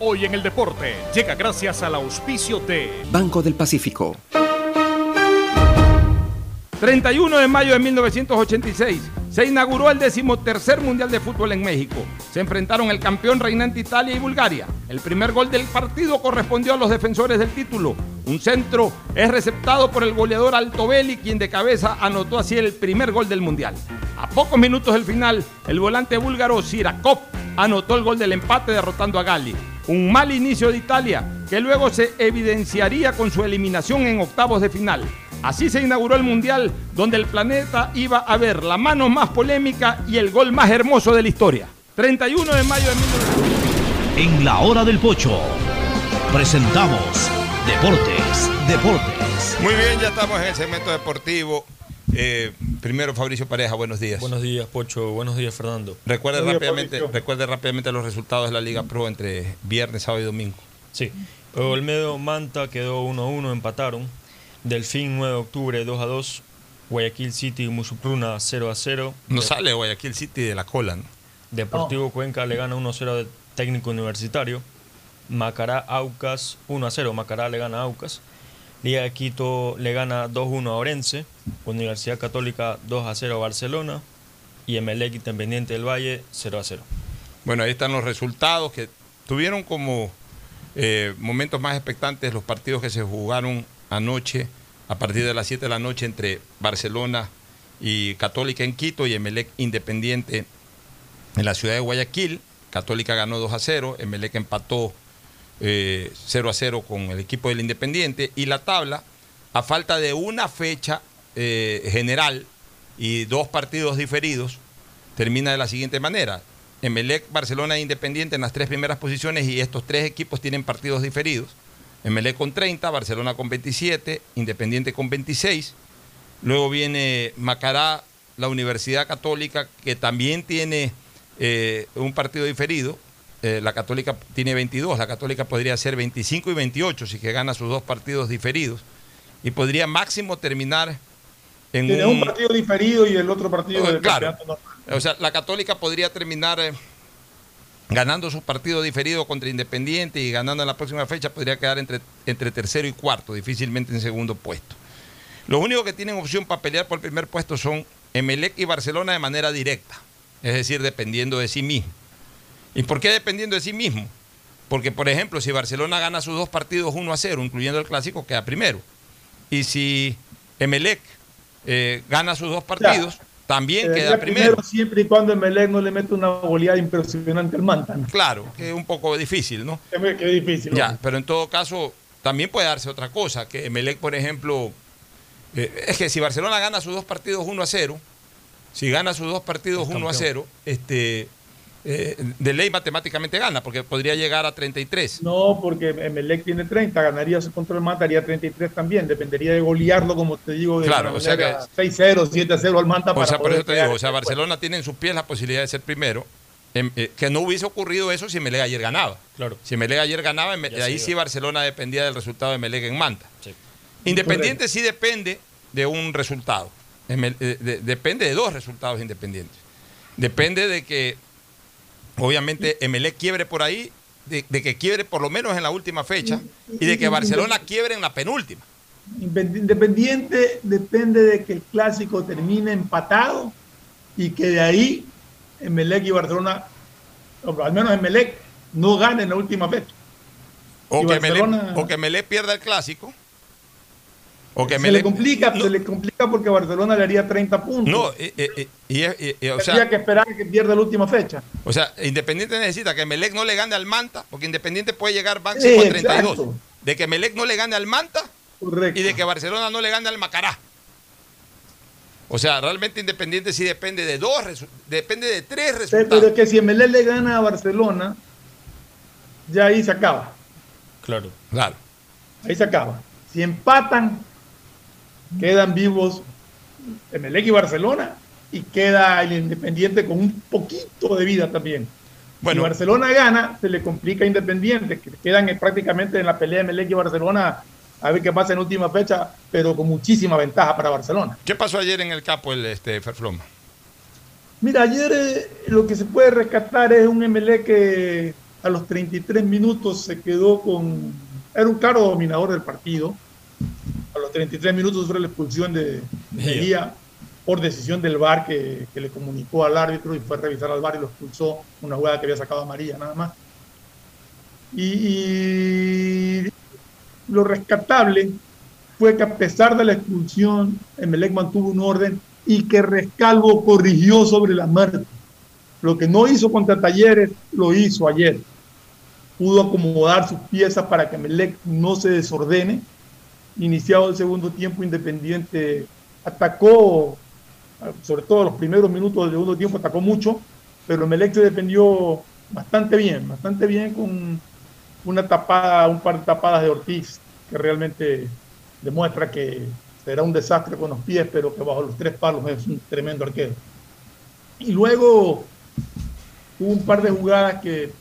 Hoy en el deporte llega gracias al auspicio de Banco del Pacífico. 31 de mayo de 1986 se inauguró el decimotercer Mundial de Fútbol en México. Se enfrentaron el campeón reinante Italia y Bulgaria. El primer gol del partido correspondió a los defensores del título. Un centro es receptado por el goleador Altobelli, quien de cabeza anotó así el primer gol del Mundial. A pocos minutos del final, el volante búlgaro Sirakov anotó el gol del empate derrotando a Gali. Un mal inicio de Italia, que luego se evidenciaría con su eliminación en octavos de final. Así se inauguró el Mundial, donde el planeta iba a ver la mano más polémica y el gol más hermoso de la historia. 31 de mayo de 1990. En la hora del pocho presentamos Deportes, Deportes. Muy bien, ya estamos en el segmento deportivo. Eh, primero, Fabricio Pareja, buenos días. Buenos días, Pocho. Buenos días, Fernando. Recuerde días, rápidamente, Fabricio. recuerde rápidamente los resultados de la Liga Pro entre viernes, sábado y domingo. Sí. Olmedo Manta quedó 1-1, empataron. Delfín 9 de octubre 2 a 2. Guayaquil City Musupruna 0 a 0. No De- sale Guayaquil City de la cola, ¿no? Deportivo Cuenca le gana 1 a 0 al técnico universitario. Macará Aucas 1 a 0. Macará le gana a Aucas. Liga de Quito le gana 2 1 a Orense. Universidad Católica 2 a 0 a Barcelona. Y Emelec Independiente del Valle 0 a 0. Bueno, ahí están los resultados que tuvieron como eh, momentos más expectantes los partidos que se jugaron anoche a partir de las 7 de la noche entre Barcelona y Católica en Quito y Emelec Independiente en la ciudad de Guayaquil. Católica ganó 2 a 0, Emelec empató eh, 0 a 0 con el equipo del Independiente y la tabla, a falta de una fecha eh, general y dos partidos diferidos, termina de la siguiente manera. Emelec, Barcelona e Independiente en las tres primeras posiciones y estos tres equipos tienen partidos diferidos. Emelec con 30, Barcelona con 27, Independiente con 26. Luego viene Macará, la Universidad Católica, que también tiene eh, un partido diferido. Eh, la Católica tiene 22, la Católica podría ser 25 y 28 si que gana sus dos partidos diferidos. Y podría máximo terminar en Tiene un partido diferido y el otro partido del claro. O sea, la Católica podría terminar eh, ganando su partido diferido contra Independiente y ganando en la próxima fecha podría quedar entre, entre tercero y cuarto, difícilmente en segundo puesto. Los únicos que tienen opción para pelear por el primer puesto son Emelec y Barcelona de manera directa, es decir, dependiendo de sí mismo. ¿Y por qué dependiendo de sí mismo? Porque, por ejemplo, si Barcelona gana sus dos partidos 1 a 0, incluyendo el clásico, queda primero. Y si Emelec eh, gana sus dos partidos, también Eh, queda ya primero. siempre y cuando Emelec no le mete una goleada impresionante al Manta. ¿no? Claro, que es un poco difícil, ¿no? Qué, qué difícil. Ya, hombre. pero en todo caso, también puede darse otra cosa, que Emelec, por ejemplo, eh, es que si Barcelona gana sus dos partidos 1 a 0, si gana sus dos partidos 1 a 0, este, eh, de ley matemáticamente gana, porque podría llegar a 33. No, porque Emelec tiene 30, ganaría su control Manta, haría 33 también. Dependería de golearlo, como te digo, de Claro, o sea manera 6-0, 7-0 al Manta. O para sea, por eso te digo, o sea, puesto. Barcelona tiene en sus pies la posibilidad de ser primero, em, eh, que no hubiese ocurrido eso si Emelec ayer ganaba. Claro. Si Emelec ayer ganaba, Eme- Ya ahí sí. Barcelona dependía del resultado de Emelec en Manta. Independiente sí depende de un resultado. Eh, de- depende de dos resultados independientes. Depende de que, obviamente, Emelec quiebre por ahí, de, de que quiebre por lo menos en la última fecha y de que Barcelona quiebre en la penúltima. Independiente depende de que el clásico termine empatado y que de ahí Emelec y Barcelona, o al menos Emelec, no gane en la última fecha. O, que, Emelec, Barcelona- o que Emelec pierda el clásico. Se le complica, se le complica porque Barcelona le haría 30 puntos. No, eh, eh, eh, y o Tendría sea, que esperar a que pierda la última fecha. o sea, Independiente necesita que Melec no le gane al Manta, porque Independiente puede llegar máximo Sí, a 32. exacto. De que Melec no le gane al Manta Correcto. y de que Barcelona no le gane al Macará. O sea, realmente Independiente sí depende de dos, depende de tres resultados. Pero que si Emelec le gana a Barcelona, ya ahí se acaba. Claro. Claro. Ahí se acaba. Si empatan, quedan vivos Emelec y Barcelona y queda el Independiente con un poquito de vida también. Bueno. Si Barcelona gana, se le complica a Independiente, que quedan prácticamente en la pelea de Emelec y Barcelona a ver qué pasa en última fecha, pero con muchísima ventaja para Barcelona. ¿Qué pasó ayer en el capo, el este, Ferfloma? Mira, ayer eh, lo que se puede rescatar es un MLE que a los 33 minutos se quedó con... Era un claro dominador del partido. A los 33 minutos fue la expulsión de Mejía por decisión del VAR que, que le comunicó al árbitro y fue a revisar al VAR y lo expulsó. Una jugada que había sacado amarilla nada más. Y, y lo rescatable fue que a pesar de la expulsión, Emelec mantuvo un orden y que Rescalvo corrigió sobre la marcha. Lo que no hizo contra Talleres, lo hizo ayer. Pudo acomodar sus piezas para que Emelec no se desordene. Iniciado el segundo tiempo, Independiente atacó, sobre todo los primeros minutos del segundo tiempo, atacó mucho, pero Emelec se defendió bastante bien, bastante bien con una tapada, un par de tapadas de Ortiz, que realmente demuestra que será un desastre con los pies, pero que bajo los tres palos es un tremendo arquero. Y luego hubo un par de jugadas que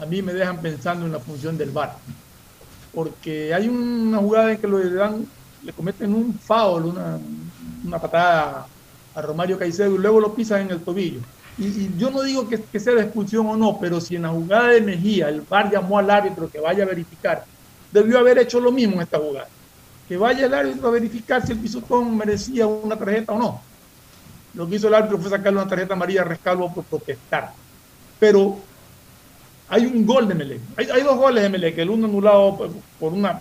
a mí me dejan pensando en la función del VAR. Porque hay una jugada en que le dan, le cometen un foul, una, una patada a Romario Caicedo y luego lo pisan en el tobillo. Y, yo no digo que, sea de expulsión o no, pero si en la jugada de Mejía el VAR llamó al árbitro que vaya a verificar, debió haber hecho lo mismo en esta jugada. Que vaya el árbitro a verificar si el pisotón merecía una tarjeta o no. Lo que hizo el árbitro fue sacarle una tarjeta amarilla a Rescalvo por protestar. Pero hay un gol de Melec. Hay, hay dos goles de Melec. El uno anulado por, una.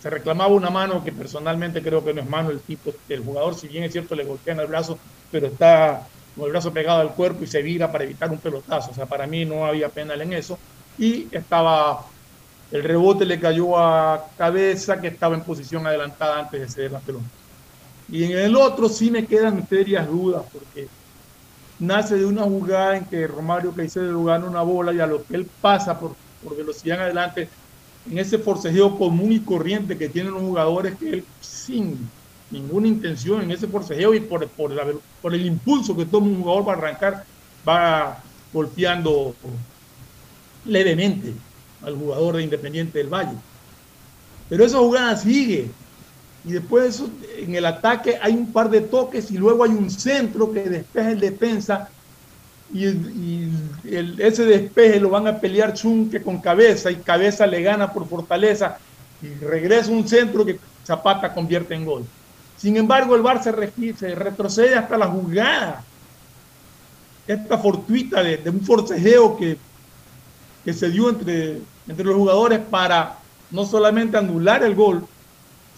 Se reclamaba una mano que personalmente creo que no es mano el tipo, el jugador, si bien es cierto, le golpean el brazo, pero está con el brazo pegado al cuerpo y se vira para evitar un pelotazo. O sea, para mí no había penal en eso. Y estaba. El rebote le cayó a cabeza que estaba en posición adelantada antes de ceder la pelota. Y en el otro sí me quedan serias dudas porque nace de una jugada en que Romario Caicedo gana una bola y a lo que él pasa por, por velocidad en adelante, en ese forcejeo común y corriente que tienen los jugadores, que él sin ninguna intención en ese forcejeo y por, por, por el impulso que toma un jugador para arrancar, va golpeando levemente al jugador de Independiente del Valle. Pero esa jugada sigue, y después en el ataque hay un par de toques y luego hay un centro que despeja el defensa. Y, y el, ese despeje lo van a pelear Chunque con cabeza y cabeza le gana por fortaleza. Y regresa un centro que Zapata convierte en gol. Sin embargo, el Bar se retrocede hasta la jugada, esta fortuita de, de un forcejeo que, que se dio entre, entre los jugadores para no solamente anular el gol,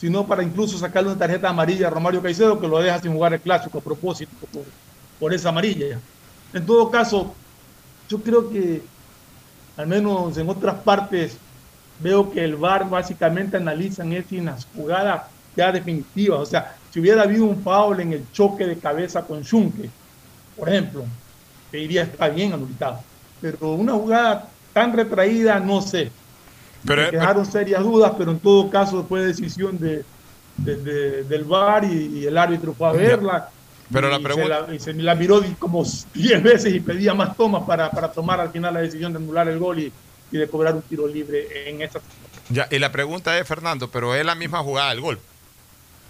sino para incluso sacarle una tarjeta amarilla a Romario Caicedo que lo deja sin jugar el clásico a propósito por, esa amarilla. En todo caso, yo creo que al menos en otras partes veo que el VAR básicamente analizan es las jugadas ya definitivas. O sea, si hubiera habido un foul en el choque de cabeza con Schunke, por ejemplo, te diría está bien anulitado. Pero una jugada tan retraída, no sé. Pero, Me dejaron serias dudas, pero en todo caso fue decisión de, de, de del VAR y, y, el árbitro fue a verla. Pero y la pregunta. Se la, y se la miró como 10 veces y pedía más tomas para, para, tomar al final la decisión de anular el gol y, y de cobrar un tiro libre en esa Ya, y la pregunta es, Fernando, pero es la misma jugada del gol.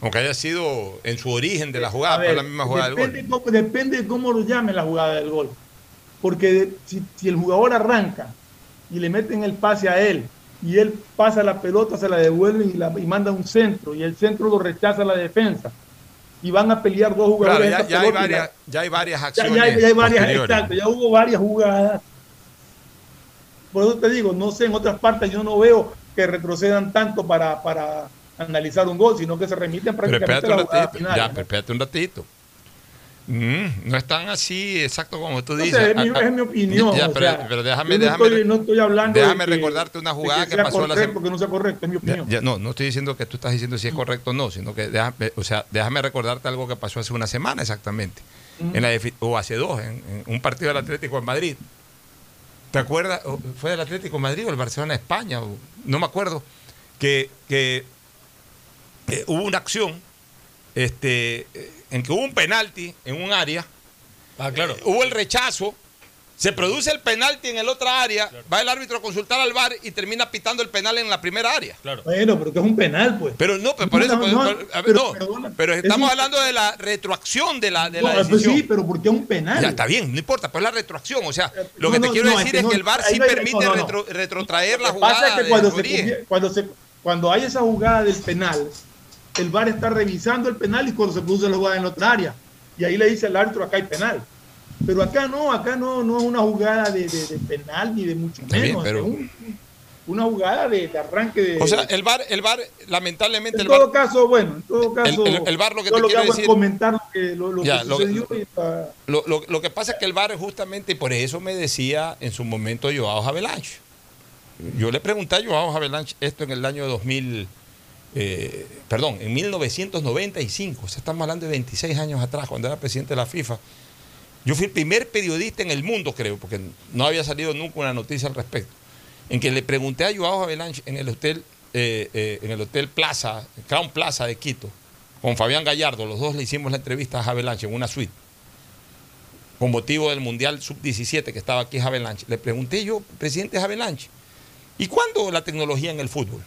Aunque haya sido en su origen de la jugada, ver, pero es la misma jugada depende del gol. Cómo, depende de cómo lo llame la jugada del gol. Porque si, si el jugador arranca y le meten el pase a él y él pasa la pelota, se la devuelve y, la, y manda un centro, y el centro lo rechaza la defensa. Y van a pelear dos jugadores. Claro, ya, ya, hay varias, la, ya, hay varias, acciones. Ya, ya, hay varias, exacto, ya hubo varias jugadas. Por eso te digo, no sé, en otras partes yo no veo que retrocedan tanto para, para analizar un gol, sino que se remiten prácticamente pero a la jugada ratito, final. Ya, ¿no? pero espérate un ratito. Mm, no están así exacto como tú dices. es, mi, es mi opinión. ya, o pero, sea, pero déjame, no, déjame, estoy, no estoy hablando déjame de que, recordarte una de jugada que, pasó la semana. porque no sea correcto, es mi opinión. Ya, no, no estoy diciendo que tú estás diciendo si es correcto o no, sino que déjame, o sea, déjame recordarte algo que pasó hace una semana exactamente, en la o hace dos, en, en un partido del Atlético en Madrid. ¿Te acuerdas? ¿Fue del Atlético en Madrid o el Barcelona España? o- no me acuerdo. Que, que, eh, hubo una acción este, eh, en que hubo un penalti en un área. Ah, claro. Eh, hubo el rechazo. Se produce el penalti en el otra área, va el árbitro a consultar al VAR y termina pitando el penal en la primera área. Bueno, pero que es un penal, pues. Pero no, pero por eso, No, por- no, por- a ver, pero no, perdona, pero es estamos un- hablando de la retroacción de la, de No, la pues decisión. sí, pero porque es un penal. Ya está bien, no importa, pues la retroacción. O sea, lo No, que te no, quiero no, decir es es que no, el VAR sí no hay- permite no, no, no. retro- retrotraer la Lo que pasa jugada. es que de cuando se, cuando, se, cuando hay esa jugada del penal, el VAR está revisando el penal y cuando se produce la jugada en otra área. Y ahí le dice el árbitro, acá hay penal. Pero acá no, acá no, no es una jugada de, de- de penal ni de mucho bien, menos. pero- un- una jugada de, de arranque de... O sea, el VAR, el VAR lamentablemente, en el todo caso, bueno, en todo caso, el- el VAR lo que yo te lo que quiero decir- es comentar lo que, lo, lo Ya, que lo- sucedió y para- lo, que pasa es que el VAR justamente, y por eso me decía en su momento Joao Havelange. Yo le pregunté a Joao Havelange esto en el año 2000, eh, perdón, en 1995, o sea, estamos hablando de 26 años atrás, cuando era presidente de la FIFA. Yo fui el primer periodista en el mundo, creo, porque no había salido nunca una noticia al respecto, en que le pregunté a Joao Havelange en el hotel, eh, eh, en el hotel Plaza, Crown Plaza de Quito, con Fabián Gallardo, los dos le hicimos la entrevista a Havelange en una suite, con motivo del Mundial Sub-17 que estaba aquí Havelange. Le pregunté yo, presidente Havelange, ¿y cuándo la tecnología en el fútbol?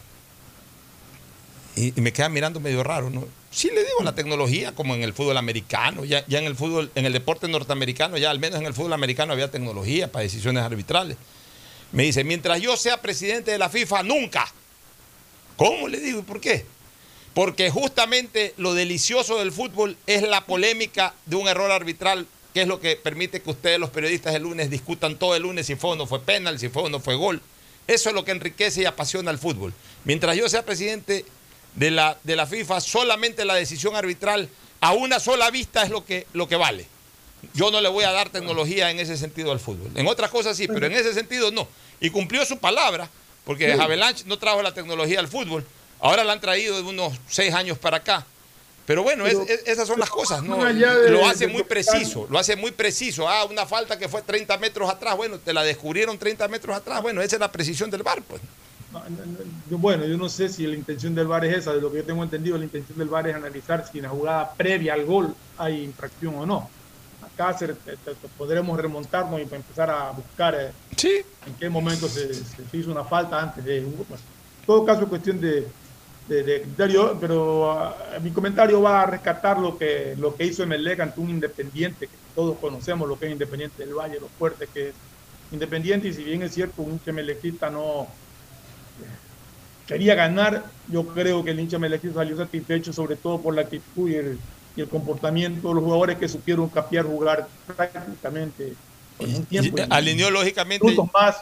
Y, me queda mirando medio raro, ¿no? Sí le digo, la tecnología, como en el fútbol americano, ya, ya en el fútbol, en el deporte norteamericano, ya al menos en el fútbol americano había tecnología para decisiones arbitrales. Me dice, mientras yo sea presidente de la FIFA, nunca. ¿Cómo le digo? ¿Y por qué? Porque justamente lo delicioso del fútbol es la polémica de un error arbitral, que es lo que permite que ustedes, los periodistas, el lunes discutan todo el lunes si fue o no fue penal, si fue o no fue gol. Eso es lo que enriquece y apasiona al fútbol. Mientras yo sea presidente de la, de la FIFA, solamente la decisión arbitral a una sola vista es lo que, lo que vale. Yo no le voy a dar tecnología en ese sentido al fútbol. En otras cosas sí, pero en ese sentido no. Y cumplió su palabra, porque Sí. Havelange no trajo la tecnología al fútbol. Ahora la han traído de unos seis años para acá. Pero bueno, es- Pero- es- esas son las cosas, ¿no? de- lo hace de muy preciso, lo hace muy preciso. Ah, una falta que fue 30 metros atrás, bueno, te la descubrieron 30 metros atrás, bueno, esa es la precisión del bar, pues. Yo, bueno, yo no sé si la intención del VAR es esa, de lo que yo tengo entendido, la intención del VAR es analizar si en la jugada previa al gol hay infracción o no. Acá se- te- te- podremos remontarnos y empezar a buscar eh, en qué momento se, se- hizo una falta antes de un en todo caso es cuestión de, de- de criterio, pero ah, mi comentario va a rescatar lo que, lo que hizo Emelec ante un Independiente, que todos conocemos lo que es Independiente del Valle, lo fuerte que es Independiente, y si bien es cierto, un hincha melequista no quería ganar, yo creo que el hincha melequista salió satisfecho, sobre todo por la actitud y el, y el comportamiento de los jugadores que supieron capear, jugar prácticamente un tiempo. Alineó lógicamente. minutos más,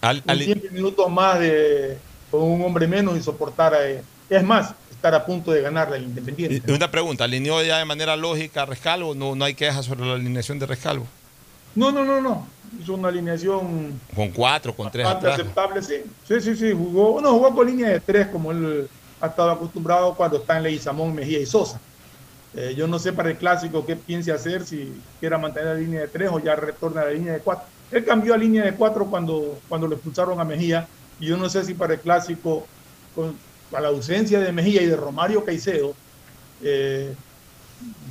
al- y minutos más de, con un hombre menos y soportar, eh, es más, estar a punto de ganar la Independiente. una pregunta, ¿alineó ya de manera lógica a Rescalvo? No, no hay quejas sobre la alineación de Rescalvo. No, no, no, no. Hizo una alineación Con cuatro, con tres atrás. aceptable, sí. Sí, sí, sí. Jugó, no, jugó con línea de tres, como él ha estado acostumbrado cuando está en Leguizamón, Mejía y Sosa. Eh, yo no sé para el clásico qué piense hacer, si quiera mantener la línea de tres o ya retorna a la línea de cuatro. Él cambió a línea de cuatro cuando, cuando lo expulsaron a Mejía, y yo no sé si para el clásico, con, a la ausencia de Mejía y de Romario Caicedo, eh,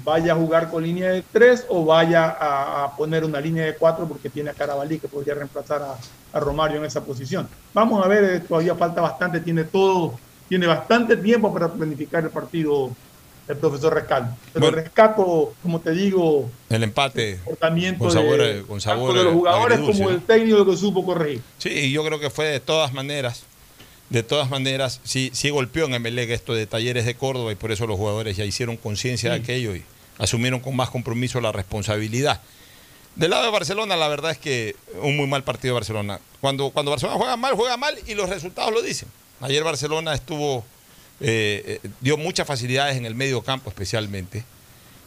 vaya a jugar con línea de tres o vaya a, a poner una línea de cuatro porque tiene a Carabalí que podría reemplazar a, a Romario en esa posición. Vamos a ver, eh, todavía falta bastante, tiene todo, tiene bastante tiempo para planificar el partido el profesor Rescalvo. Pero rescato, como te digo, El empate comportamiento con sabor, de, con sabor tanto de los jugadores agridulce, como del técnico que supo corregir. Sí, yo creo que fue de todas maneras, de todas maneras, sí, sí golpeó en Emelec esto de talleres de Córdoba y por eso los jugadores ya hicieron conciencia de aquello y asumieron con más compromiso la responsabilidad. Del lado de Barcelona, la verdad es que un muy mal partido de Barcelona. Cuando, cuando Barcelona juega mal, juega mal y los resultados lo dicen. Ayer Barcelona estuvo, eh, eh, dio muchas facilidades en el medio campo especialmente.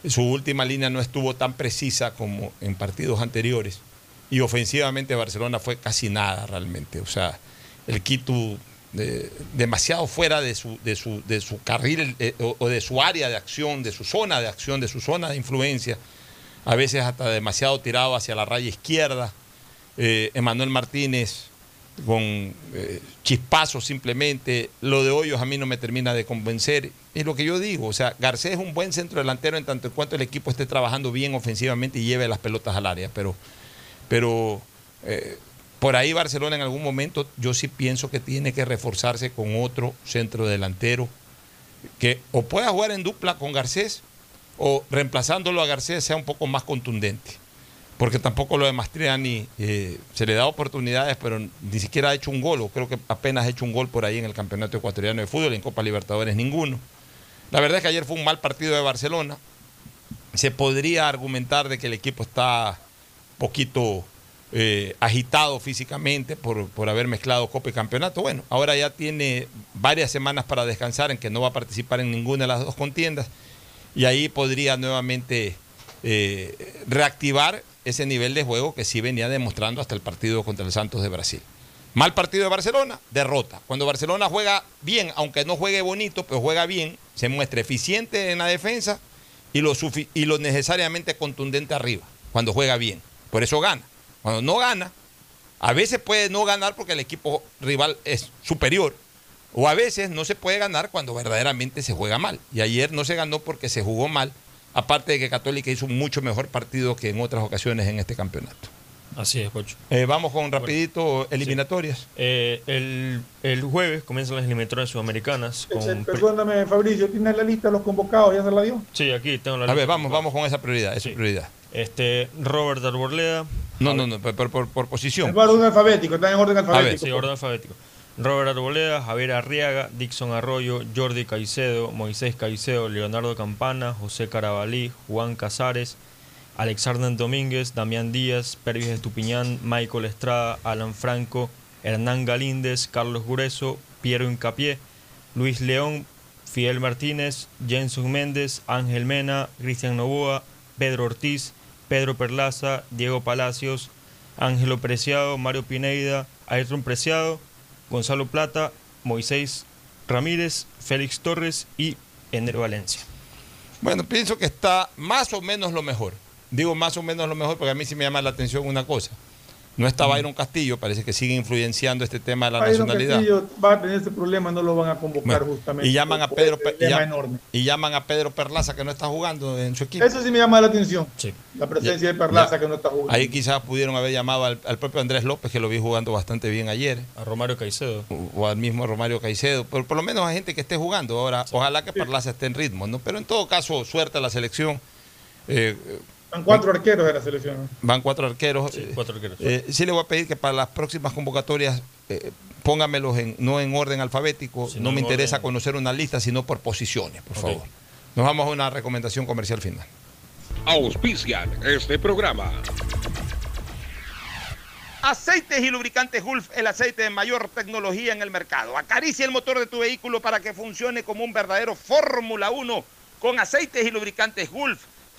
Su última línea no estuvo tan precisa como en partidos anteriores. Y ofensivamente Barcelona fue casi nada realmente. O sea, el Quito demasiado fuera de su, de su, de su carril eh, o, de su área de acción, de su zona de acción, de su zona de influencia. A veces hasta demasiado tirado hacia la raya izquierda. Eh, Emanuel Martínez con eh, chispazos simplemente. Lo de Hoyos a mí no me termina de convencer. Es lo que yo digo. O sea, Garcés es un buen centro delantero en tanto en cuanto el equipo esté trabajando bien ofensivamente y lleve las pelotas al área. Pero, pero por ahí Barcelona en algún momento yo sí pienso que tiene que reforzarse con otro centro delantero que o pueda jugar en dupla con Garcés o reemplazándolo a Garcés sea un poco más contundente. Porque tampoco lo de Mastriani eh, se le da oportunidades, pero ni siquiera ha hecho un gol, o creo que apenas ha hecho un gol por ahí en el Campeonato Ecuatoriano de Fútbol, en Copa Libertadores ninguno. La verdad es que ayer fue un mal partido de Barcelona. Se podría argumentar de que el equipo está poquito eh, agitado físicamente por, por haber mezclado Copa y Campeonato. Bueno, ahora ya tiene varias semanas para descansar en que no va a participar en ninguna de las dos contiendas y ahí podría nuevamente eh, reactivar ese nivel de juego que sí venía demostrando hasta el partido contra el Santos de Brasil. Mal partido de Barcelona, derrota. Cuando Barcelona juega bien, aunque no juegue bonito, pero juega bien, se muestra eficiente en la defensa y lo, y lo necesariamente contundente arriba, cuando juega bien. Por eso gana. Cuando no gana, a veces puede no ganar porque el equipo rival es superior, o a veces no se puede ganar cuando verdaderamente se juega mal. Y ayer no se ganó porque se jugó mal, aparte de que Católica hizo un mucho mejor partido que en otras ocasiones en este campeonato. Así es, Pocho. Eh, vamos con rapidito eliminatorias. Eh, el, el jueves comienzan las eliminatorias sudamericanas. Con Perdóname, Fabricio, ¿tienes la lista de los convocados? ¿Ya se la dio? Sí, aquí tengo la A ver, vamos, vamos con esa prioridad, esa prioridad. Este, Robert Arboleda. No, no, no, por, por- por- por posición. El orden alfabético, está en orden alfabético. Sí, orden alfabético. Robert Arboleda, Javier Arriaga, Dixon Arroyo, Jordi Caicedo, Moisés Caicedo, Leonardo Campana, José Carabalí, Juan Casares, Alexander Domínguez, Damián Díaz, Pervis Estupiñán, Michael Estrada, Alan Franco, Hernán Galíndez, Carlos Gureso, Piero Incapié, Luis León, Fidel Martínez, Jenson Méndez, Ángel Mena, Cristian Novoa, Pedro Ortiz, Pedro Perlaza, Diego Palacios, Ángelo Preciado, Mario Pineida, Ayrton Preciado, Gonzalo Plata, Moisés Ramírez, Félix Torres y Ener Valencia. Bueno, pienso que está más o menos lo mejor. Digo más o menos lo mejor porque a mí sí me llama la atención una cosa. No está Byron Castillo, parece que sigue influenciando este tema de la Byron nacionalidad. Castillo va a tener ese problema, no lo van a convocar Bueno, justamente. y llaman a Pedro y, problema llam- enorme. y llaman a Pedro Perlaza que no está jugando en su equipo. Eso sí me llama la atención. La presencia de Perlaza Ya. que no está jugando. Ahí quizás pudieron haber llamado al, al propio Andrés López, que lo vi jugando bastante bien ayer. A Romario Caicedo. O, o al mismo Romario Caicedo. Por, por lo menos a gente que esté jugando. Ahora, ojalá que Perlaza esté en ritmo, ¿no? Pero en todo caso, suerte a la selección. Eh, Van cuatro arqueros de la selección. Van cuatro arqueros. Sí, cuatro arqueros. Eh, sí le voy a pedir que para las próximas convocatorias eh, póngamelos en, no en orden alfabético. No no me interesa orden. conocer una lista, sino por posiciones, por favor. Nos vamos a una recomendación comercial final. Auspician este programa. Aceites y lubricantes Gulf, el aceite de mayor tecnología en el mercado. Acaricia el motor de tu vehículo para que funcione como un verdadero Fórmula 1 con aceites y lubricantes Gulf.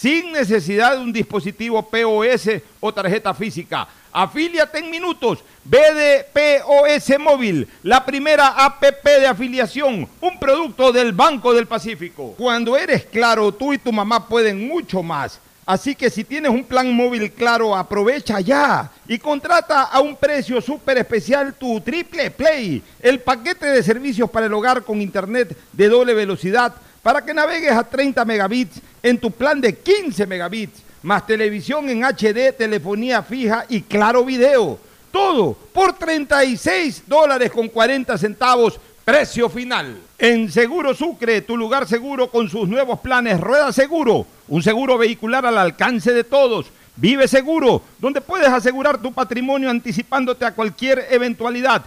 sin necesidad de un dispositivo POS o tarjeta física. Afíliate en minutos. BDPOS Móvil, la primera APP de afiliación, un producto del Banco del Pacífico. Cuando eres claro, tú y tu mamá pueden mucho más. Así que si tienes un plan móvil claro, aprovecha ya y contrata a un precio súper especial tu Triple Play, el paquete de servicios para el hogar con internet de doble velocidad para que navegues a 30 megabits en tu plan de 15 megabits, más televisión en HD, telefonía fija y claro video. Todo por 36 dólares con 40 centavos Precio final. En Seguro Sucre, tu lugar seguro con sus nuevos planes Rueda Seguro, un seguro vehicular al alcance de todos. Vive Seguro, donde puedes asegurar tu patrimonio anticipándote a cualquier eventualidad.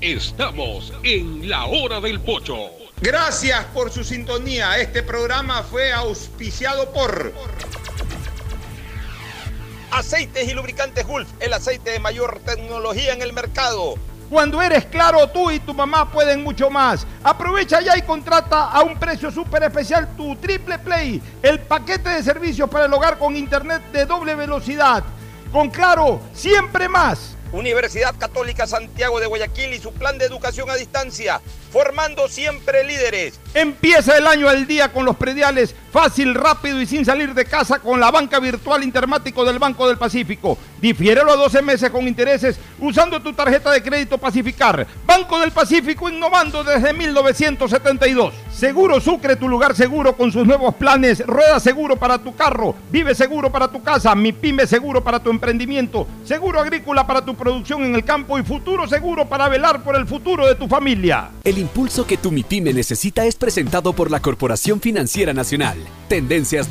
Estamos en la hora del pocho. Gracias por su sintonía. Este programa fue auspiciado por Aceites y lubricantes Gulf, el aceite de mayor tecnología en el mercado. Cuando eres claro, tú y tu mamá pueden mucho más. Aprovecha ya y contrata a un precio súper especial tu Triple Play, el paquete de servicios para el hogar con internet de doble velocidad. Con claro, siempre más. Universidad Católica Santiago de Guayaquil y su plan de educación a distancia, formando siempre líderes. Empieza el año al día con los prediales, fácil, rápido y sin salir de casa con la banca virtual Intermático del Banco del Pacífico. Difiérelo a 12 meses con intereses usando tu tarjeta de crédito Pacificar. Banco del Pacífico innovando desde 1972. Seguro Sucre, tu lugar seguro con sus nuevos planes. Rueda seguro para tu carro, vive seguro para tu casa, mi pyme seguro para tu emprendimiento, seguro agrícola para tu producción en el campo y futuro seguro para velar por el futuro de tu familia. El impulso que tu MIPYME necesita es presentado por la Corporación Financiera Nacional. Tendencias